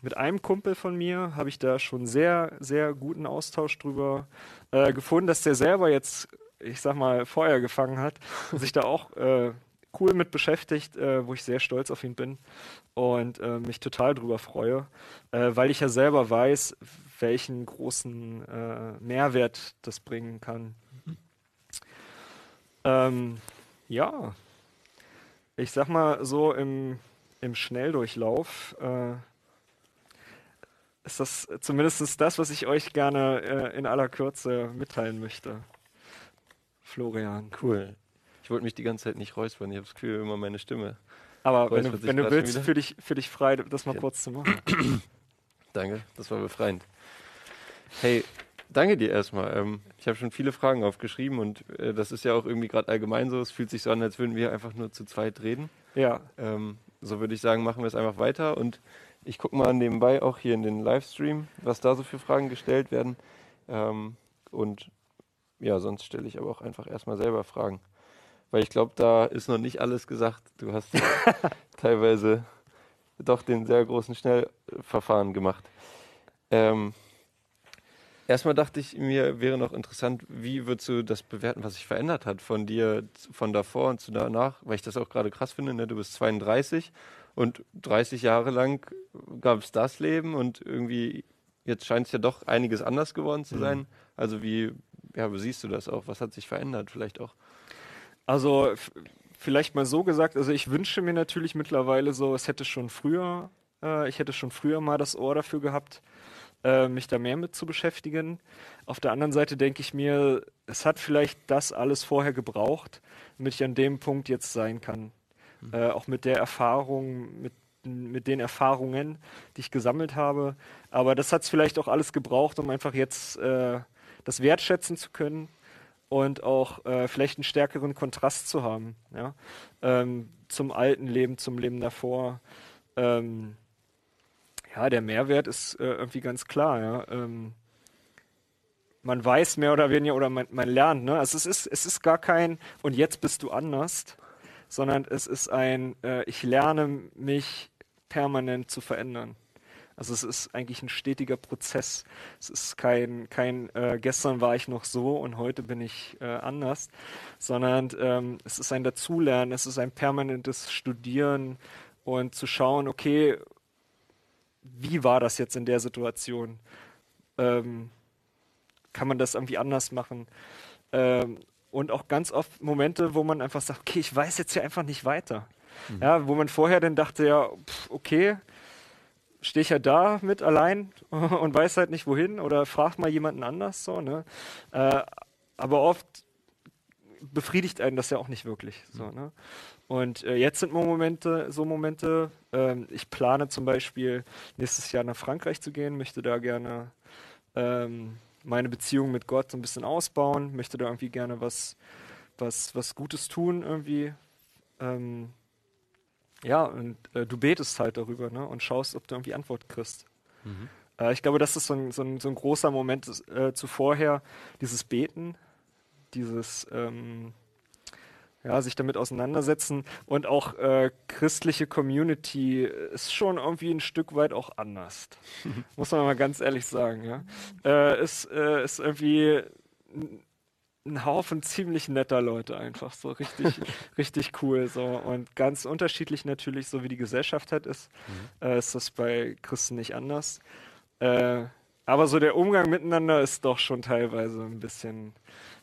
mit einem Kumpel von mir habe ich da schon sehr, sehr guten Austausch drüber äh, gefunden, dass der selber jetzt ich sag mal, Feuer gefangen hat und sich da auch äh, cool mit beschäftigt, äh, wo ich sehr stolz auf ihn bin und äh, mich total drüber freue, äh, weil ich ja selber weiß, welchen großen äh, Mehrwert das bringen kann. Ähm, ja, ich sag mal so im, im Schnelldurchlauf äh, ist das zumindest das, was ich euch gerne in aller Kürze mitteilen möchte. Florian. Cool. Ich wollte mich die ganze Zeit nicht räuspern. Ich habe das Gefühl, immer meine Stimme. Aber wenn du, wenn du willst, für dich, für dich frei, das mal ja. kurz zu machen. [CLEARS THROAT] Danke, das war befreiend. Hey, Danke dir erstmal. Ähm, ich habe schon viele Fragen aufgeschrieben und äh, das ist ja auch irgendwie gerade allgemein so. Es fühlt sich so an, als würden wir einfach nur zu zweit reden. Ja. Ähm, so würde ich sagen, machen wir es einfach weiter und ich gucke mal nebenbei auch hier in den Livestream, was da so für Fragen gestellt werden. Ähm, und ja, sonst stelle ich aber auch einfach erstmal selber Fragen. Weil ich glaube, da ist noch nicht alles gesagt. Du hast [LAUGHS] teilweise doch den sehr großen Schnellverfahren gemacht. Ähm, erstmal dachte ich mir, wäre noch interessant, wie würdest du das bewerten, was sich verändert hat von dir, von davor und zu danach? Weil ich das auch gerade krass finde. Ne? Du bist 32 und 30 Jahre lang gab es das Leben und irgendwie jetzt scheint es ja doch einiges anders geworden zu sein. Mhm. Also wie, ja, wie siehst du das auch? Was hat sich verändert vielleicht auch? Also vielleicht mal so gesagt, also ich wünsche mir natürlich mittlerweile so, es hätte schon früher, äh, ich hätte schon früher mal das Ohr dafür gehabt, äh, mich da mehr mit zu beschäftigen. Auf der anderen Seite denke ich mir, es hat vielleicht das alles vorher gebraucht, damit ich an dem Punkt jetzt sein kann. Mhm. Äh, auch mit der Erfahrung, mit mit den Erfahrungen, die ich gesammelt habe. Aber das hat es vielleicht auch alles gebraucht, um einfach jetzt äh, das wertschätzen zu können und auch äh, vielleicht einen stärkeren Kontrast zu haben, ja, ähm, zum alten Leben, zum Leben davor. Ähm, ja, der Mehrwert ist äh, irgendwie ganz klar, ja. Ähm, man weiß mehr oder weniger oder man, man lernt, ne? Also es ist, es ist gar kein und jetzt bist du anders, sondern es ist ein, äh, ich lerne mich permanent zu verändern. Also es ist eigentlich ein stetiger Prozess. Es ist kein, kein äh, gestern war ich noch so und heute bin ich äh, anders, sondern ähm, es ist ein Dazulernen, es ist ein permanentes Studieren und zu schauen, okay, wie war das jetzt in der Situation? Ähm, kann man das irgendwie anders machen? Ähm, und auch ganz oft Momente, wo man einfach sagt, okay, ich weiß jetzt hier einfach nicht weiter. Mhm. Ja, wo man vorher dann dachte, ja, pff, okay, stehe ich ja da mit allein [LAUGHS] und weiß halt nicht wohin oder fragt mal jemanden anders so, ne? Äh, aber oft befriedigt einen das ja auch nicht wirklich. So, ne? Und äh, jetzt sind Momente, so Momente, ähm, ich plane zum Beispiel nächstes Jahr nach Frankreich zu gehen, möchte da gerne ähm, meine Beziehung mit Gott so ein bisschen ausbauen, möchte da irgendwie gerne was, was, was Gutes tun irgendwie. Ähm, ja, und äh, du betest halt darüber ne? und schaust, ob du irgendwie Antwort kriegst. Mhm. Äh, ich glaube, das ist so ein, so ein, so ein großer Moment äh, zuvorher, dieses Beten, dieses ähm, ja, sich damit auseinandersetzen und auch äh, christliche Community ist schon irgendwie ein Stück weit auch anders. [LAUGHS] Muss man mal ganz ehrlich sagen. Ja? Äh, ist, äh, ist irgendwie ein Haufen ziemlich netter Leute einfach, so richtig, [LAUGHS] richtig cool, so und ganz unterschiedlich natürlich, so wie die Gesellschaft halt ist, mhm. äh, ist das bei Christen nicht anders. Äh, aber so der Umgang miteinander ist doch schon teilweise ein bisschen,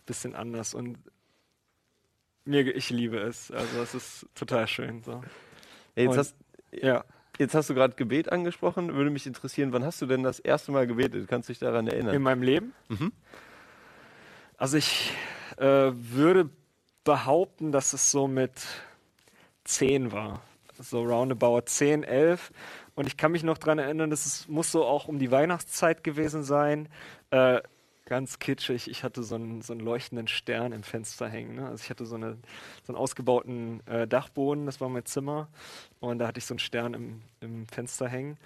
bisschen anders und mir, ich liebe es, also es ist total schön, so. Jetzt und, hast, ja. Jetzt hast du gerade Gebet angesprochen. Würde mich interessieren, wann hast du denn das erste Mal gebetet? Kannst du dich daran erinnern? In meinem Leben? Mhm. Also ich äh, würde behaupten, dass es so mit 10 war. So roundabout 10, 11. Und ich kann mich noch daran erinnern, dass es muss so auch um die Weihnachtszeit gewesen sein. Äh, ganz kitschig. Ich hatte so einen, so einen leuchtenden Stern im Fenster hängen. Ne? Also ich hatte so, eine, so einen ausgebauten äh, Dachboden, das war mein Zimmer. Und da hatte ich so einen Stern im, im Fenster hängen.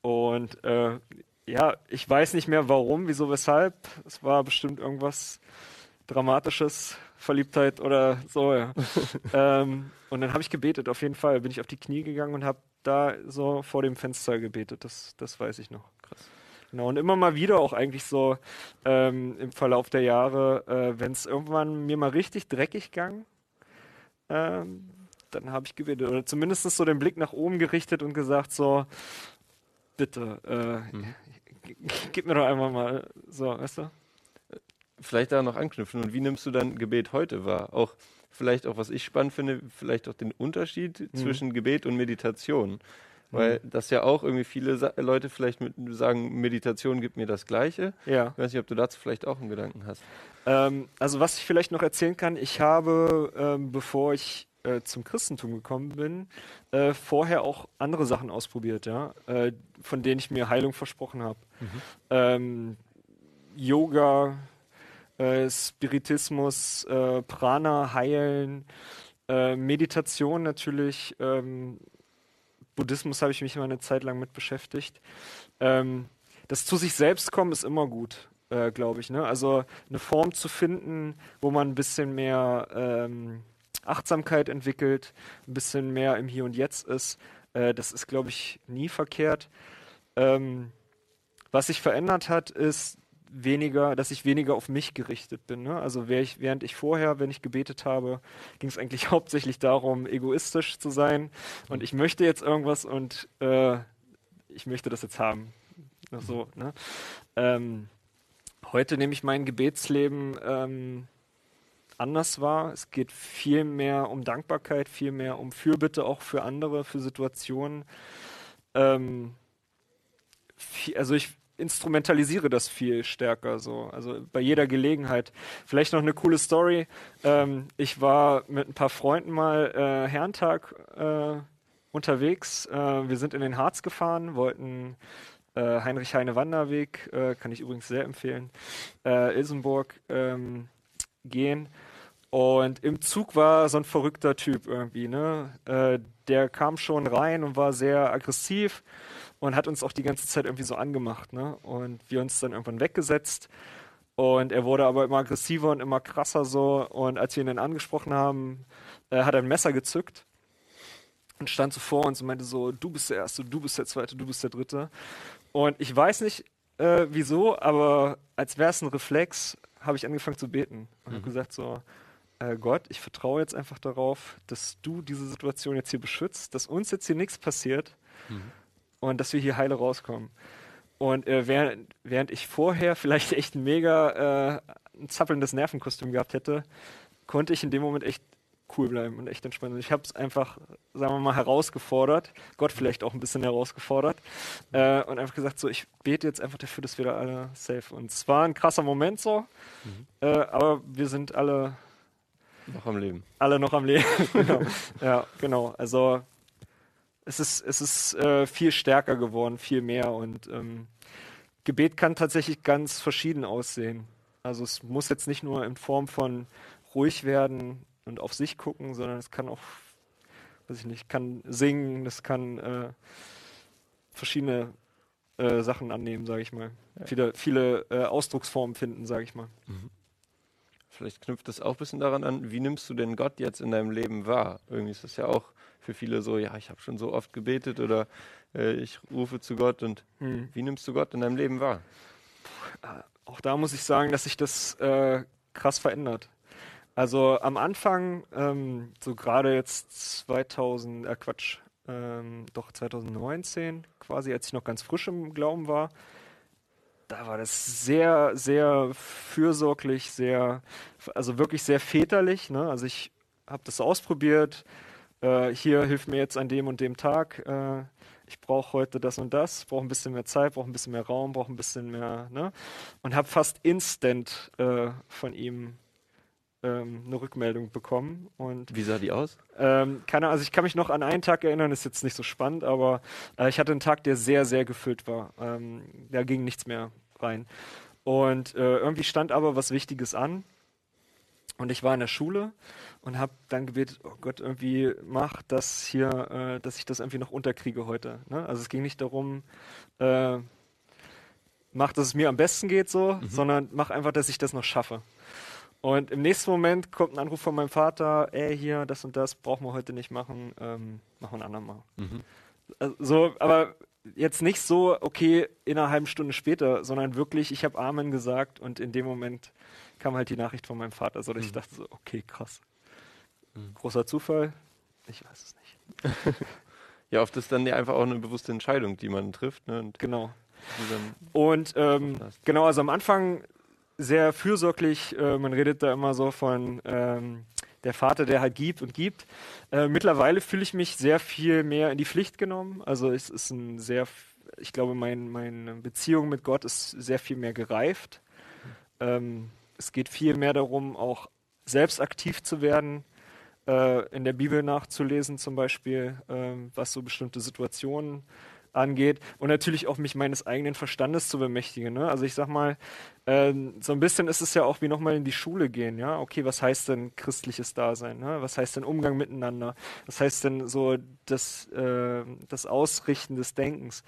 Und äh, ja, ich weiß nicht mehr warum, wieso, weshalb. Es war bestimmt irgendwas Dramatisches, Verliebtheit oder so, ja. [LAUGHS] ähm, und dann habe ich gebetet, auf jeden Fall. Bin ich auf die Knie gegangen und habe da so vor dem Fenster gebetet. Das, das weiß ich noch. Krass. Genau, und immer mal wieder auch eigentlich so ähm, im Verlauf der Jahre, äh, wenn es irgendwann mir mal richtig dreckig ging, ähm, dann habe ich gebetet. Oder zumindest so den Blick nach oben gerichtet und gesagt, so, bitte, äh, mhm gib mir doch einfach mal so, weißt du? Vielleicht da noch anknüpfen. Und wie nimmst du dein Gebet heute wahr? Auch vielleicht auch, was ich spannend finde, vielleicht auch den Unterschied mhm. zwischen Gebet und Meditation. Weil mhm. das ja auch irgendwie viele Sa Leute vielleicht mit, sagen, Meditation gibt mir das Gleiche. Ja. Ich weiß nicht, ob du dazu vielleicht auch einen Gedanken hast. Ähm, also was ich vielleicht noch erzählen kann, ich habe, ähm, bevor ich äh, zum Christentum gekommen bin, äh, vorher auch andere Sachen ausprobiert, ja, äh, von denen ich mir Heilung versprochen habe. Mhm. Ähm, Yoga, äh, Spiritismus, äh, Prana, Heilen, Meditation natürlich, ähm, Buddhismus habe ich mich mal eine Zeit lang mit beschäftigt. Ähm, das zu sich selbst kommen ist immer gut, äh, glaube ich. Ne? Also eine Form zu finden, wo man ein bisschen mehr ähm, Achtsamkeit entwickelt, ein bisschen mehr im Hier und Jetzt ist, äh, das ist, glaube ich, nie verkehrt. Ähm, was sich verändert hat, ist weniger, dass ich weniger auf mich gerichtet bin. Ne? Also ich, während ich vorher, wenn ich gebetet habe, ging es eigentlich [LAUGHS] hauptsächlich darum, egoistisch zu sein und ich möchte jetzt irgendwas und äh, ich möchte das jetzt haben. So, ne? ähm, heute nehme ich mein Gebetsleben ähm, anders wahr. Es geht viel mehr um Dankbarkeit, viel mehr um Fürbitte auch für andere, für Situationen. Ähm, viel, also ich instrumentalisiere das viel stärker so, also bei jeder Gelegenheit. Vielleicht noch eine coole Story. Ähm, ich war mit ein paar Freunden mal äh, Herrentag äh, unterwegs. Äh, wir sind in den Harz gefahren, wollten äh, Heinrich Heine Wanderweg, äh, kann ich übrigens sehr empfehlen, äh, Ilsenburg ähm, gehen. Und im Zug war so ein verrückter Typ irgendwie, ne? der kam schon rein und war sehr aggressiv und hat uns auch die ganze Zeit irgendwie so angemacht. Ne? Und wir uns dann irgendwann weggesetzt. Und er wurde aber immer aggressiver und immer krasser so. Und als wir ihn dann angesprochen haben, äh, hat er ein Messer gezückt und stand so vor uns und meinte so, du bist der Erste, du bist der Zweite, du bist der Dritte. Und ich weiß nicht, äh, wieso, aber als wäre es ein Reflex, habe ich angefangen zu beten und mhm. habe gesagt so, äh, Gott, ich vertraue jetzt einfach darauf, dass du diese Situation jetzt hier beschützt, dass uns jetzt hier nichts passiert. Mhm und dass wir hier heile rauskommen. Und äh, während, während ich vorher vielleicht echt ein mega äh, ein zappelndes Nervenkostüm gehabt hätte, konnte ich in dem Moment echt cool bleiben und echt entspannt. Und ich habe es einfach, sagen wir mal, herausgefordert, Gott vielleicht auch ein bisschen herausgefordert äh, und einfach gesagt, so, ich bete jetzt einfach dafür, dass wir da alle safe. Und es war ein krasser Moment so, mhm. äh, aber wir sind alle noch am Leben. Alle noch am Leben. [LAUGHS] genau. Ja, genau. Also es ist, es ist äh, viel stärker geworden, viel mehr. Und ähm, Gebet kann tatsächlich ganz verschieden aussehen. Also es muss jetzt nicht nur in Form von ruhig werden und auf sich gucken, sondern es kann auch, weiß ich nicht, kann singen, es kann äh, verschiedene äh, Sachen annehmen, sage ich mal. Ja. Viele, viele äh, Ausdrucksformen finden, sage ich mal. Mhm. Vielleicht knüpft das auch ein bisschen daran an, wie nimmst du denn Gott jetzt in deinem Leben wahr? Irgendwie ist das ja auch für viele so, ja, ich habe schon so oft gebetet oder äh, ich rufe zu Gott und hm. wie nimmst du Gott in deinem Leben wahr? Äh, auch da muss ich sagen, dass sich das äh, krass verändert. Also am Anfang, ähm, so gerade jetzt 2000, äh Quatsch, ähm, doch 2019 quasi, als ich noch ganz frisch im Glauben war, da war das sehr, sehr fürsorglich, sehr, also wirklich sehr väterlich. Ne? Also ich habe das ausprobiert, äh, hier hilft mir jetzt an dem und dem Tag, äh, ich brauche heute das und das, brauche ein bisschen mehr Zeit, brauche ein bisschen mehr Raum, brauche ein bisschen mehr, ne? Und habe fast instant äh, von ihm ähm, eine Rückmeldung bekommen. Und, Wie sah die aus? Ähm, keine also ich kann mich noch an einen Tag erinnern, ist jetzt nicht so spannend, aber äh, ich hatte einen Tag, der sehr, sehr gefüllt war. Ähm, da ging nichts mehr rein. Und äh, irgendwie stand aber was Wichtiges an. Und ich war in der Schule und habe dann gebetet, oh Gott, irgendwie mach das hier, äh, dass ich das irgendwie noch unterkriege heute. Ne? Also es ging nicht darum, äh, mach, dass es mir am besten geht so, mhm. sondern mach einfach, dass ich das noch schaffe. Und im nächsten Moment kommt ein Anruf von meinem Vater, ey, hier, das und das brauchen wir heute nicht machen, ähm, machen wir ein andermal. Mhm. Also, so, aber jetzt nicht so, okay, in einer halben Stunde später, sondern wirklich, ich habe Amen gesagt und in dem Moment kam halt die Nachricht von meinem Vater, so dass mhm. ich dachte so, okay, krass. Mhm. Großer Zufall? Ich weiß es nicht. [LAUGHS] ja, oft ist dann ja einfach auch eine bewusste Entscheidung, die man trifft. Ne? Und genau. Und ähm, genau, also am Anfang sehr fürsorglich, äh, man redet da immer so von ähm, der Vater, der halt gibt und gibt. Äh, mittlerweile fühle ich mich sehr viel mehr in die Pflicht genommen. Also es ist ein sehr, ich glaube, mein, meine Beziehung mit Gott ist sehr viel mehr gereift. Ähm, es geht viel mehr darum, auch selbst aktiv zu werden, äh, in der Bibel nachzulesen zum Beispiel, äh, was so bestimmte Situationen angeht und natürlich auch mich meines eigenen Verstandes zu bemächtigen. Ne? Also ich sag mal, äh, so ein bisschen ist es ja auch wie nochmal in die Schule gehen, ja. Okay, was heißt denn christliches Dasein? Ne? Was heißt denn Umgang miteinander? Was heißt denn so das, äh, das Ausrichten des Denkens?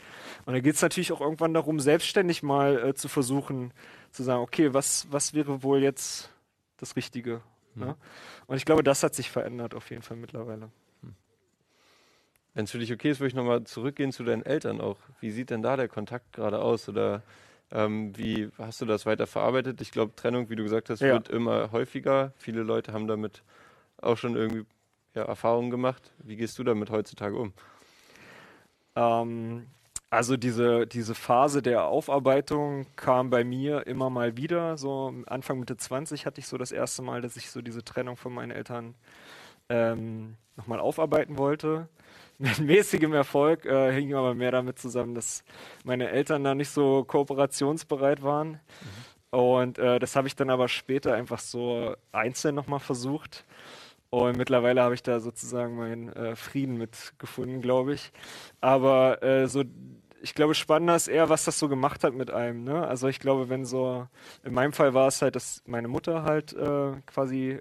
Und da geht es natürlich auch irgendwann darum, selbstständig mal äh, zu versuchen, zu sagen, okay, was, was wäre wohl jetzt das Richtige? Mhm. Ne? Und ich glaube, das hat sich verändert auf jeden Fall mittlerweile. Wenn es für dich okay ist, würde ich nochmal zurückgehen zu deinen Eltern auch. Wie sieht denn da der Kontakt gerade aus? Oder ähm, wie hast du das weiter verarbeitet? Ich glaube, Trennung, wie du gesagt hast, ja. wird immer häufiger. Viele Leute haben damit auch schon irgendwie ja, Erfahrungen gemacht. Wie gehst du damit heutzutage um? Ähm, also diese, diese Phase der Aufarbeitung kam bei mir immer mal wieder. So Anfang Mitte 20 hatte ich so das erste Mal, dass ich so diese Trennung von meinen Eltern ähm, nochmal aufarbeiten wollte [LAUGHS] mit mäßigem Erfolg, äh, hing aber mehr damit zusammen, dass meine Eltern da nicht so kooperationsbereit waren. Mhm. Und äh, das habe ich dann aber später einfach so einzeln nochmal versucht. Und mittlerweile habe ich da sozusagen meinen äh, Frieden mit gefunden, glaube ich. Aber äh, so, ich glaube, spannender ist eher, was das so gemacht hat mit einem. Ne? Also ich glaube, wenn so, in meinem Fall war es halt, dass meine Mutter halt äh, quasi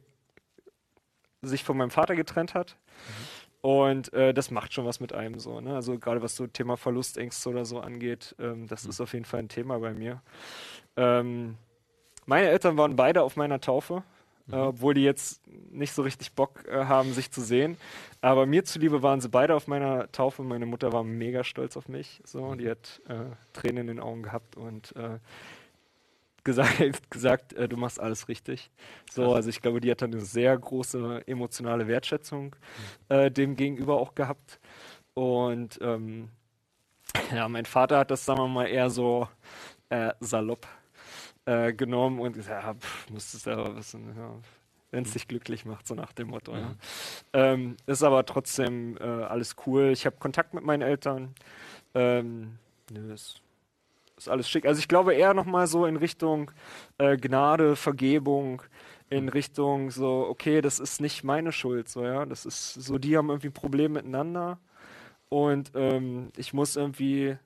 sich von meinem Vater getrennt hat. Mhm. Und äh, das macht schon was mit einem so. Ne? Also gerade was so Thema Verlustängste oder so angeht, ähm, das mhm. ist auf jeden Fall ein Thema bei mir. Ähm, meine Eltern waren beide auf meiner Taufe, mhm. äh, obwohl die jetzt nicht so richtig Bock äh, haben, sich zu sehen. Aber mir zuliebe waren sie beide auf meiner Taufe. Meine Mutter war mega stolz auf mich. So, die hat äh, Tränen in den Augen gehabt und äh, gesagt, [LAUGHS] gesagt äh, du machst alles richtig. So, also ich glaube, die hat dann eine sehr große emotionale Wertschätzung mhm. äh, dem gegenüber auch gehabt. Und ähm, [LAUGHS] ja, mein Vater hat das, sagen wir mal, eher so äh, salopp äh, genommen und gesagt, ja, pff, musst du selber wissen, ja, wenn es mhm. dich glücklich macht, so nach dem Motto. Mhm. Ja. Ähm, ist aber trotzdem äh, alles cool. Ich habe Kontakt mit meinen Eltern. Ähm, nö, ist ist alles schick. Also ich glaube eher nochmal so in Richtung äh, Gnade, Vergebung, in. Richtung so, okay, das ist nicht meine Schuld, so, ja. Das ist so, die haben irgendwie ein Problem miteinander und ähm, ich muss irgendwie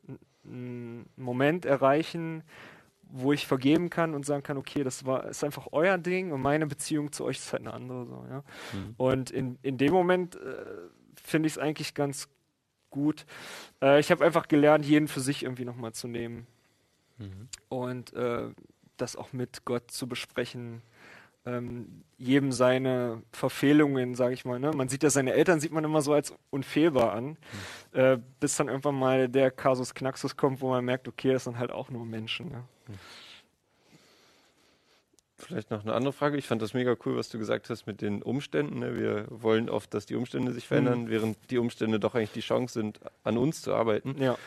einen Moment erreichen, wo ich vergeben kann und sagen kann, okay, das war ist einfach euer Ding und meine Beziehung zu euch ist halt eine andere, so, ja. Mhm. Und in, in dem Moment äh, finde ich es eigentlich ganz gut. Äh, ich habe einfach gelernt, jeden für sich irgendwie nochmal zu nehmen. Mhm. Und äh, das auch mit Gott zu besprechen, ähm, jedem seine Verfehlungen, sage ich mal. Ne? Man sieht ja seine Eltern sieht man immer so als unfehlbar an, mhm. äh, bis dann irgendwann mal der Kasus Knaxus kommt, wo man merkt, okay, das sind halt auch nur Menschen. Ne? Mhm. Vielleicht noch eine andere Frage. Ich fand das mega cool, was du gesagt hast mit den Umständen. Ne? Wir wollen oft, dass die Umstände sich verändern, mhm. während die Umstände doch eigentlich die Chance sind, an uns zu arbeiten. Ja.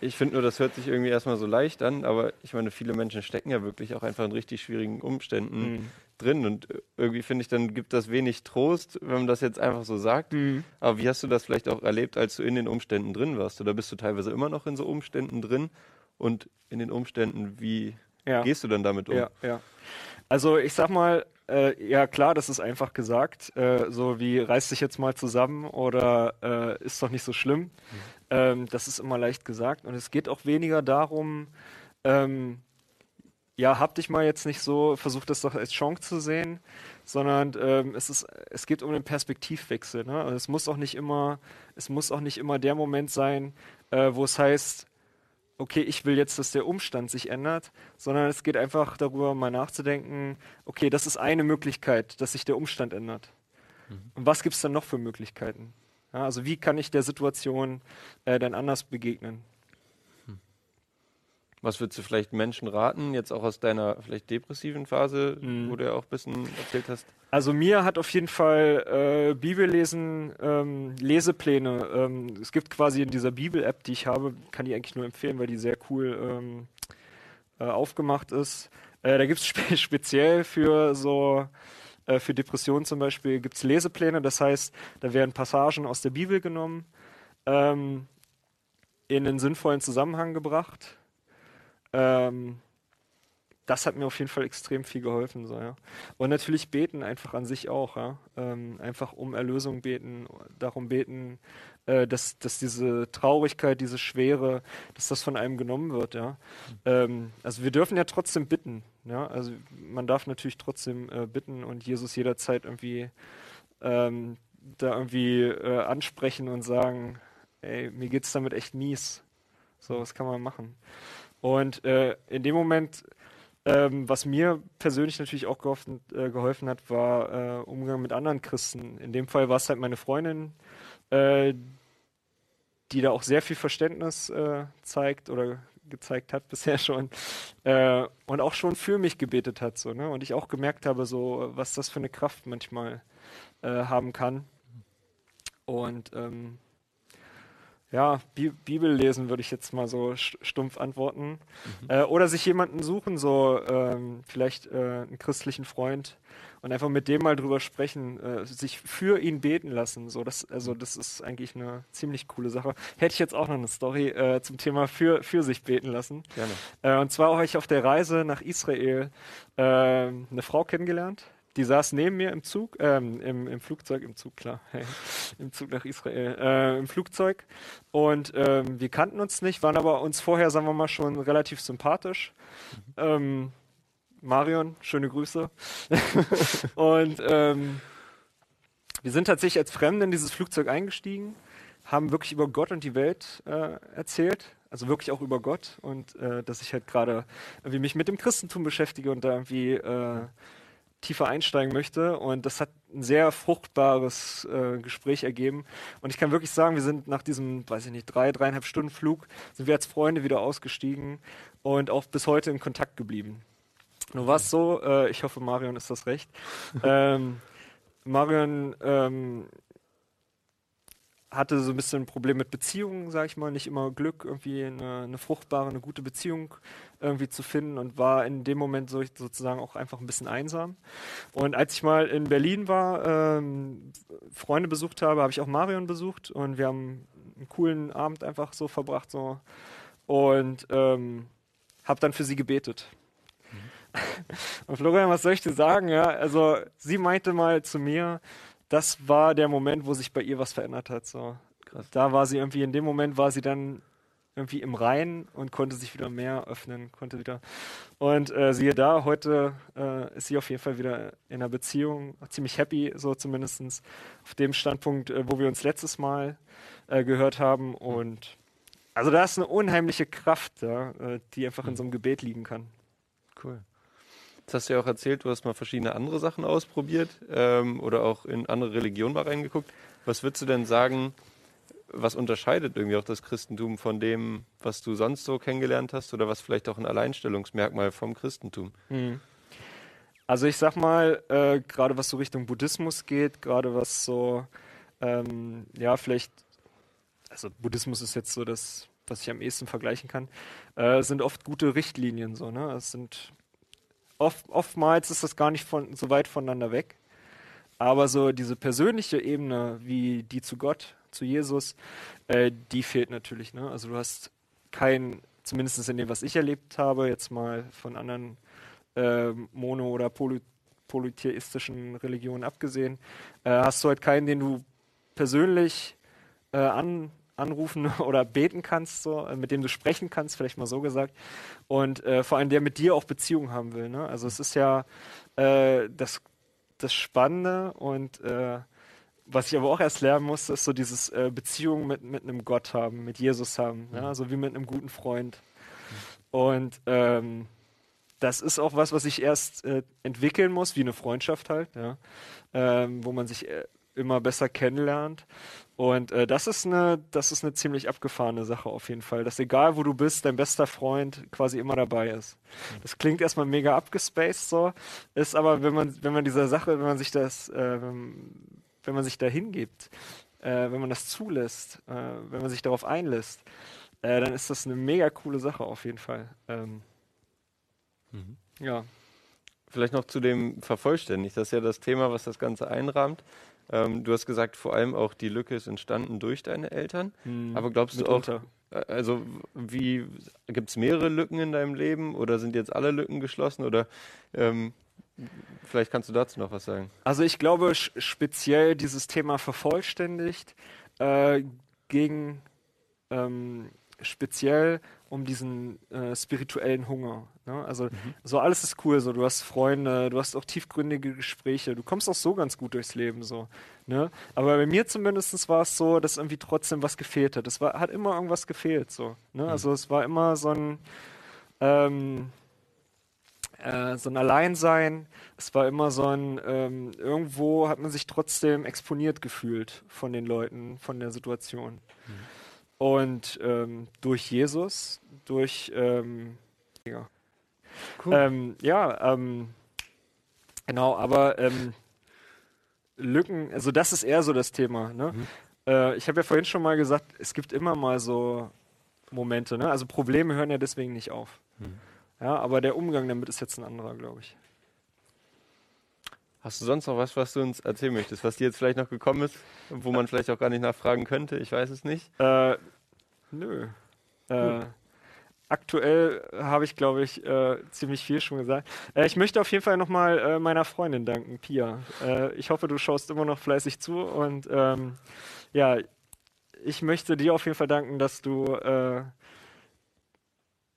Ich finde nur, das hört sich irgendwie erstmal so leicht an, aber ich meine, viele Menschen stecken ja wirklich auch einfach in richtig schwierigen Umständen mhm. drin und irgendwie finde ich, dann gibt das wenig Trost, wenn man das jetzt einfach so sagt. Mhm. Aber wie hast du das vielleicht auch erlebt, als du in den Umständen drin warst? Oder bist du teilweise immer noch in so Umständen drin? Und in den Umständen, wie ja. gehst du dann damit um? Ja, ja. Also ich sag mal, äh, ja klar, das ist einfach gesagt. Äh, so wie reiß dich jetzt mal zusammen oder äh, ist doch nicht so schlimm. Mhm. Ähm, das ist immer leicht gesagt. Und es geht auch weniger darum, ähm, ja, hab dich mal jetzt nicht so, versuch das doch als Chance zu sehen, sondern ähm, es ist, es geht um den Perspektivwechsel. Ne? Also es muss auch nicht immer, es muss auch nicht immer der Moment sein, äh, wo es heißt, okay, ich will jetzt, dass der Umstand sich ändert, sondern es geht einfach darüber, mal nachzudenken, okay, das ist eine Möglichkeit, dass sich der Umstand ändert. Mhm. Und was gibt es dann noch für Möglichkeiten? Ja, also wie kann ich der Situation äh, dann anders begegnen? Was würdest du vielleicht Menschen raten, jetzt auch aus deiner vielleicht depressiven Phase, mhm. wo du ja auch ein bisschen erzählt hast? Also mir hat auf jeden Fall äh, Bibellesen, ähm, Lesepläne. Ähm, es gibt quasi in dieser Bibel-App, die ich habe, kann die eigentlich nur empfehlen, weil die sehr cool ähm, äh, aufgemacht ist. Äh, da gibt es [LAUGHS] spe speziell für so äh, für Depressionen zum Beispiel gibt es Lesepläne, das heißt, da werden Passagen aus der Bibel genommen, ähm, in einen sinnvollen Zusammenhang gebracht. Ähm, das hat mir auf jeden Fall extrem viel geholfen. So, ja. Und natürlich beten einfach an sich auch. Ja. Ähm, einfach um Erlösung beten, darum beten, äh, dass, dass diese Traurigkeit, diese Schwere, dass das von einem genommen wird. Ja. Ähm, also wir dürfen ja trotzdem bitten. Ja. Also man darf natürlich trotzdem äh, bitten und Jesus jederzeit irgendwie ähm, da irgendwie äh, ansprechen und sagen, ey, mir geht's damit echt mies. So, was kann man machen? Und äh, in dem Moment ähm, was mir persönlich natürlich auch geholfen, äh, geholfen hat, war äh, Umgang mit anderen Christen. In dem Fall war es halt meine Freundin, äh, die da auch sehr viel Verständnis äh, zeigt oder gezeigt hat [LAUGHS] bisher schon äh, und auch schon für mich gebetet hat so ne und ich auch gemerkt habe so was das für eine Kraft manchmal haben kann und ähm, ja, Bi Bibel lesen würde ich jetzt mal so stumpf antworten. Mhm. Äh, oder sich jemanden suchen, so ähm, vielleicht äh, einen christlichen Freund und einfach mit dem mal drüber sprechen, äh, sich für ihn beten lassen. So, das, also das ist eigentlich eine ziemlich coole Sache. Hätte ich jetzt auch noch eine Story äh, zum Thema für, für sich beten lassen. Gerne. Äh, und zwar habe ich auf der Reise nach Israel äh, eine Frau kennengelernt die saß neben mir im Zug, ähm, im, im Flugzeug, im Zug, klar, [LAUGHS] im Zug nach Israel, äh, im Flugzeug. Und ähm, wir kannten uns nicht, waren aber uns vorher, sagen wir mal, schon relativ sympathisch. Mhm. Ähm, Marion, schöne Grüße. [LAUGHS] und ähm, wir sind tatsächlich als Fremde in dieses Flugzeug eingestiegen, haben wirklich über Gott und die Welt äh, erzählt, also wirklich auch über Gott und äh, dass ich halt gerade irgendwie mich mit dem Christentum beschäftige und da irgendwie äh, tiefer einsteigen möchte. Und das hat ein sehr fruchtbares äh, Gespräch ergeben. Und ich kann wirklich sagen, wir sind nach diesem, weiß ich nicht, drei, dreieinhalb Stunden Flug, sind wir als Freunde wieder ausgestiegen und auch bis heute in Kontakt geblieben. Nur war es so, äh, ich hoffe, Marion ist das recht. [LAUGHS] ähm, Marion ähm, hatte so ein bisschen ein Problem mit Beziehungen, sag ich mal, nicht immer Glück, irgendwie eine, eine, fruchtbare, eine gute Beziehung irgendwie zu finden und war in dem Moment so, sozusagen auch einfach ein bisschen einsam. Und als ich mal in Berlin war, ähm, Freunde besucht habe, habe ich auch Marion besucht und wir haben einen coolen Abend einfach so verbracht so und ähm, habe dann für sie gebetet. Mhm. [LAUGHS] und Florian, was soll ich dir sagen? Ja, also sie meinte mal zu mir, das war der Moment, wo sich bei ihr was verändert hat. So. Krass. Da war sie irgendwie, in dem Moment war sie dann irgendwie im Reinen und konnte sich wieder mehr öffnen, konnte wieder. Und äh, siehe da, heute äh, ist sie auf jeden Fall wieder in einer Beziehung, ziemlich happy, so zumindestens auf dem Standpunkt, äh, wo wir uns letztes Mal äh, gehört haben. Und also da ist eine unheimliche Kraft, ja, äh, die einfach in so einem Gebet liegen kann. Cool. Jetzt hast du ja auch erzählt, du hast mal verschiedene andere Sachen ausprobiert ähm, oder auch in andere Religionen mal reingeguckt. Was würdest du denn sagen, was unterscheidet irgendwie auch das Christentum von dem, was du sonst so kennengelernt hast oder was vielleicht auch ein Alleinstellungsmerkmal vom Christentum? Mhm. Also ich sag mal, äh, gerade was so Richtung Buddhismus geht, gerade was so, ähm, ja, vielleicht, also Buddhismus ist jetzt so das, was ich am ehesten vergleichen kann, äh, sind oft gute Richtlinien so, ne? Es sind oft, oftmals ist das gar nicht von, so weit voneinander weg. Aber so diese persönliche Ebene, wie die zu Gott, zu Jesus, äh, die fehlt natürlich. Ne? Also du hast kein, zumindest in dem, was ich erlebt habe, jetzt mal von anderen äh, mono- oder poly polytheistischen Religionen abgesehen, äh, hast du halt keinen, den du persönlich äh, an, anrufen [LAUGHS] oder beten kannst, so, äh, mit dem du sprechen kannst, vielleicht mal so gesagt. Und äh, vor allem der mit dir auch Beziehung haben will. Ne? Also es ist ja äh, das, das Spannende und äh, was ich aber auch erst lernen musste, ist so dieses äh, Beziehung mit, mit einem Gott haben, mit Jesus haben, mhm. ja? so wie mit einem guten Freund. Und ähm, das ist auch was, was ich erst äh, entwickeln muss, wie eine Freundschaft halt, ja? ähm, wo man sich immer besser kennenlernt. Und äh, das ist eine, das ist eine ziemlich abgefahrene Sache auf jeden Fall. Dass egal wo du bist, dein bester Freund quasi immer dabei ist. Das klingt erstmal mega abgespaced so, ist aber, wenn man, wenn man dieser Sache, wenn man sich das, äh, wenn, man sich da hingibt, äh, wenn man das zulässt, äh, wenn man sich darauf einlässt, äh, dann ist das eine mega coole Sache auf jeden Fall. Ähm, mhm. Ja. Vielleicht noch zu dem vervollständigt. Das ist ja das Thema, was das Ganze einrahmt. Ähm, du hast gesagt, vor allem auch die Lücke ist entstanden durch deine Eltern. Aber glaubst du auch, äh, also wie gibt es mehrere Lücken in deinem Leben oder sind jetzt alle Lücken geschlossen oder ähm, vielleicht kannst du dazu noch was sagen? Also ich glaube speziell dieses Thema vervollständigt äh, gegen ähm, speziell um diesen äh, spirituellen Hunger. Ne? Also so alles ist cool, so du hast Freunde, du hast auch tiefgründige Gespräche, du kommst auch so ganz gut durchs Leben so. Ne? Aber bei mir zumindest war es so, dass irgendwie trotzdem was gefehlt hat. Es war, hat immer irgendwas gefehlt so. Ne? Also es war immer so ein ähm, äh, so ein Alleinsein. Es war immer so ein, ähm, irgendwo hat man sich trotzdem exponiert gefühlt von den Leuten, von der Situation. Und ähm, durch Jesus, durch, ähm, ja, ähm, ja ähm, genau, aber ähm, Lücken, also das ist eher so das Thema. Ne? Äh, ich habe ja vorhin schon mal gesagt, es gibt immer mal so Momente, ne? also Probleme hören ja deswegen nicht auf. Ja, aber der Umgang damit ist jetzt ein anderer, glaube ich. Hast du sonst noch was, was du uns erzählen möchtest, was dir jetzt vielleicht noch gekommen ist, wo man vielleicht auch gar nicht nachfragen könnte? Ich weiß es nicht. Äh, nö. Äh, aktuell habe ich, glaube ich, äh, ziemlich viel schon gesagt. Äh, ich möchte auf jeden Fall nochmal äh, meiner Freundin danken, Pia. Äh, ich hoffe, du schaust immer noch fleißig zu und ähm, ja, ich möchte dir auf jeden Fall danken, dass du äh,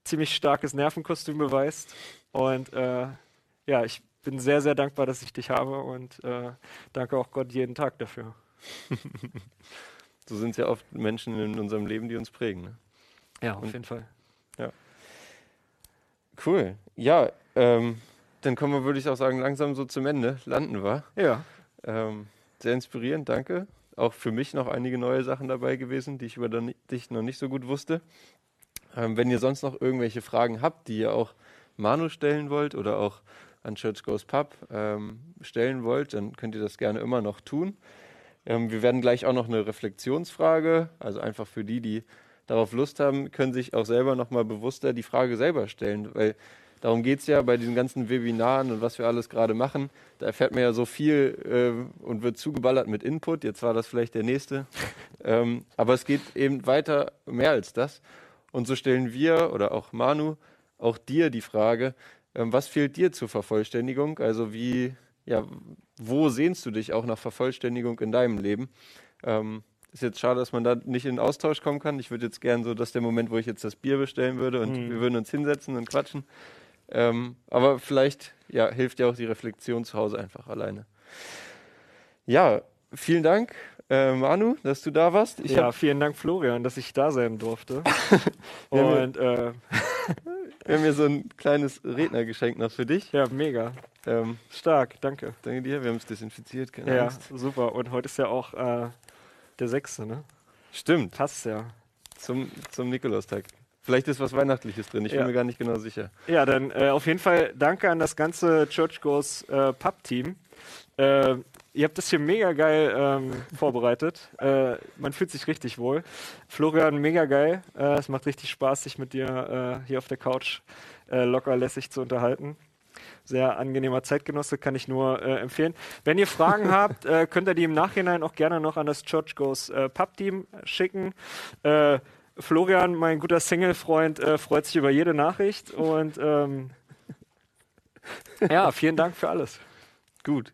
ziemlich starkes Nervenkostüm beweist und ja, ich bin sehr, sehr dankbar, dass ich dich habe und äh, danke auch Gott jeden Tag dafür. [LAUGHS] So sind es ja oft Menschen in unserem Leben, die uns prägen. Ne? Ja, auf jeden Fall. Cool. Ja, ähm, dann kommen wir, würde ich auch sagen, langsam so zum Ende. Landen wir. Ja. Ähm, sehr inspirierend, danke. Auch für mich noch einige neue Sachen dabei gewesen, die ich über dich noch nicht so gut wusste. Ähm, wenn ihr sonst noch irgendwelche Fragen habt, die ihr auch Manu stellen wollt oder auch an Church Goes Pub ähm, stellen wollt, dann könnt ihr das gerne immer noch tun. Ähm, wir werden gleich auch noch eine Reflexionsfrage, also einfach für die, die darauf Lust haben, können sich auch selber nochmal bewusster die Frage selber stellen, weil darum geht es ja bei diesen ganzen Webinaren und was wir alles gerade machen. Da erfährt man ja so viel äh, und wird zugeballert mit Input. Jetzt war das vielleicht der nächste. [LAUGHS] ähm, aber es geht eben weiter mehr als das. Und so stellen wir oder auch Manu auch dir die Frage, was fehlt dir zur Vervollständigung? Also wie, ja, wo sehnst du dich auch nach Vervollständigung in deinem Leben? Ähm, ist jetzt schade, dass man da nicht in Austausch kommen kann. Ich würde jetzt gern so, das ist der Moment, wo ich jetzt das Bier bestellen würde und wir würden uns hinsetzen und quatschen. Ähm, aber vielleicht ja, hilft ja auch die Reflexion zu Hause einfach alleine. Ja, vielen Dank, äh, Manu, dass du da warst. Ich ja, vielen Dank, Florian, dass ich da sein durfte. [LAUGHS] Und äh, wir haben hier so ein kleines Rednergeschenk noch für dich. ja, mega. Ähm, Stark, danke. danke dir, wir haben es desinfiziert, keine Ja, Angst. super. Und heute ist ja auch äh, der sechste, ne? Stimmt, Passt ja. zum, zum Nikolaustag. Vielleicht ist was Weihnachtliches drin, ich Ja. bin mir gar nicht genau sicher. Ja, dann äh, auf jeden Fall danke an das ganze Church Goes äh, Pub-Team. Äh, ihr habt das hier mega geil ähm, vorbereitet. [LAUGHS] Äh, man fühlt sich richtig wohl. Florian, mega geil. Äh, es macht richtig Spaß, sich mit dir äh, hier auf der Couch äh, locker lässig zu unterhalten. Sehr angenehmer Zeitgenosse, kann ich nur äh, empfehlen. Wenn ihr Fragen [LAUGHS] habt, äh, könnt ihr die im Nachhinein auch gerne noch an das Church Goes äh, Pub-Team schicken. Florian, mein guter Single-Freund, freut sich über jede Nachricht und ähm, [LAUGHS] ja, vielen Dank für alles. Gut.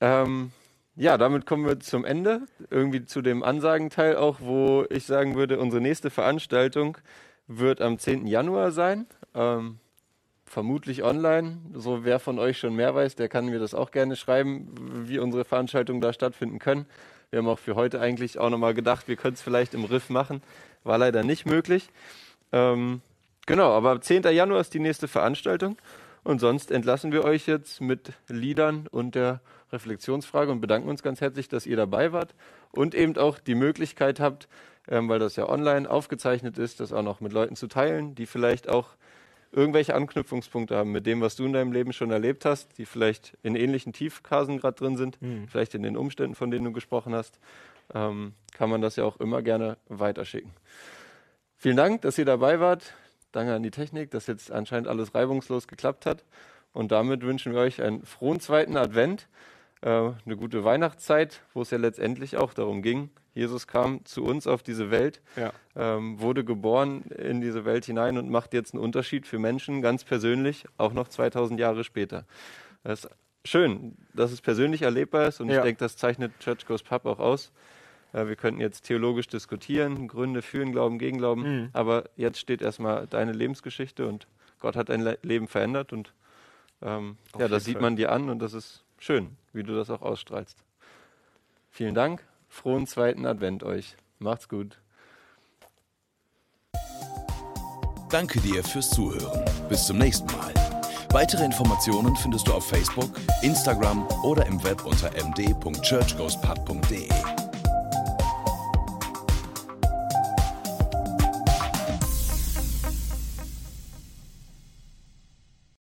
Ähm, ja, damit kommen wir zum Ende. Irgendwie zu dem Ansagenteil auch, wo ich sagen würde, unsere nächste Veranstaltung wird am 10. Januar sein. Ähm, vermutlich online. So wer von euch schon mehr weiß, der kann mir das auch gerne schreiben, wie unsere Veranstaltungen da stattfinden können. Wir haben auch für heute eigentlich auch nochmal gedacht, wir können es vielleicht im Riff machen. War leider nicht möglich. Ähm, genau, aber 10. Januar ist die nächste Veranstaltung. Und sonst entlassen wir euch jetzt mit Liedern und der Reflexionsfrage und bedanken uns ganz herzlich, dass ihr dabei wart und eben auch die Möglichkeit habt, ähm, weil das ja online aufgezeichnet ist, das auch noch mit Leuten zu teilen, die vielleicht auch irgendwelche Anknüpfungspunkte haben mit dem, was du in deinem Leben schon erlebt hast, die vielleicht in ähnlichen Tiefkasen gerade drin sind, vielleicht in den Umständen, von denen du gesprochen hast, ähm, kann man das ja auch immer gerne weiterschicken. Vielen Dank, dass ihr dabei wart. Danke an die Technik, dass jetzt anscheinend alles reibungslos geklappt hat. Und damit wünschen wir euch einen frohen zweiten Advent. äh, eine gute Weihnachtszeit, wo es ja letztendlich auch darum ging. Jesus kam zu uns auf diese Welt, Ja. ähm, wurde geboren in diese Welt hinein und macht jetzt einen Unterschied für Menschen ganz persönlich, auch noch 2000 Jahre später. Das ist schön, dass es persönlich erlebbar ist und ich Ja. denke, das zeichnet Church Goes Pub auch aus. Äh, wir könnten jetzt theologisch diskutieren, Gründe für den Glauben, gegen Glauben, Mhm. aber jetzt steht erstmal deine Lebensgeschichte und Gott hat dein Le Leben verändert und ähm, ja, das sieht Fall. man dir an und das ist schön, wie du das auch ausstrahlst. Vielen Dank, frohen zweiten Advent euch. Macht's gut. Danke dir fürs Zuhören. Bis zum nächsten Mal. Weitere Informationen findest du auf Facebook, Instagram oder im Web unter md.churchgoespub.de.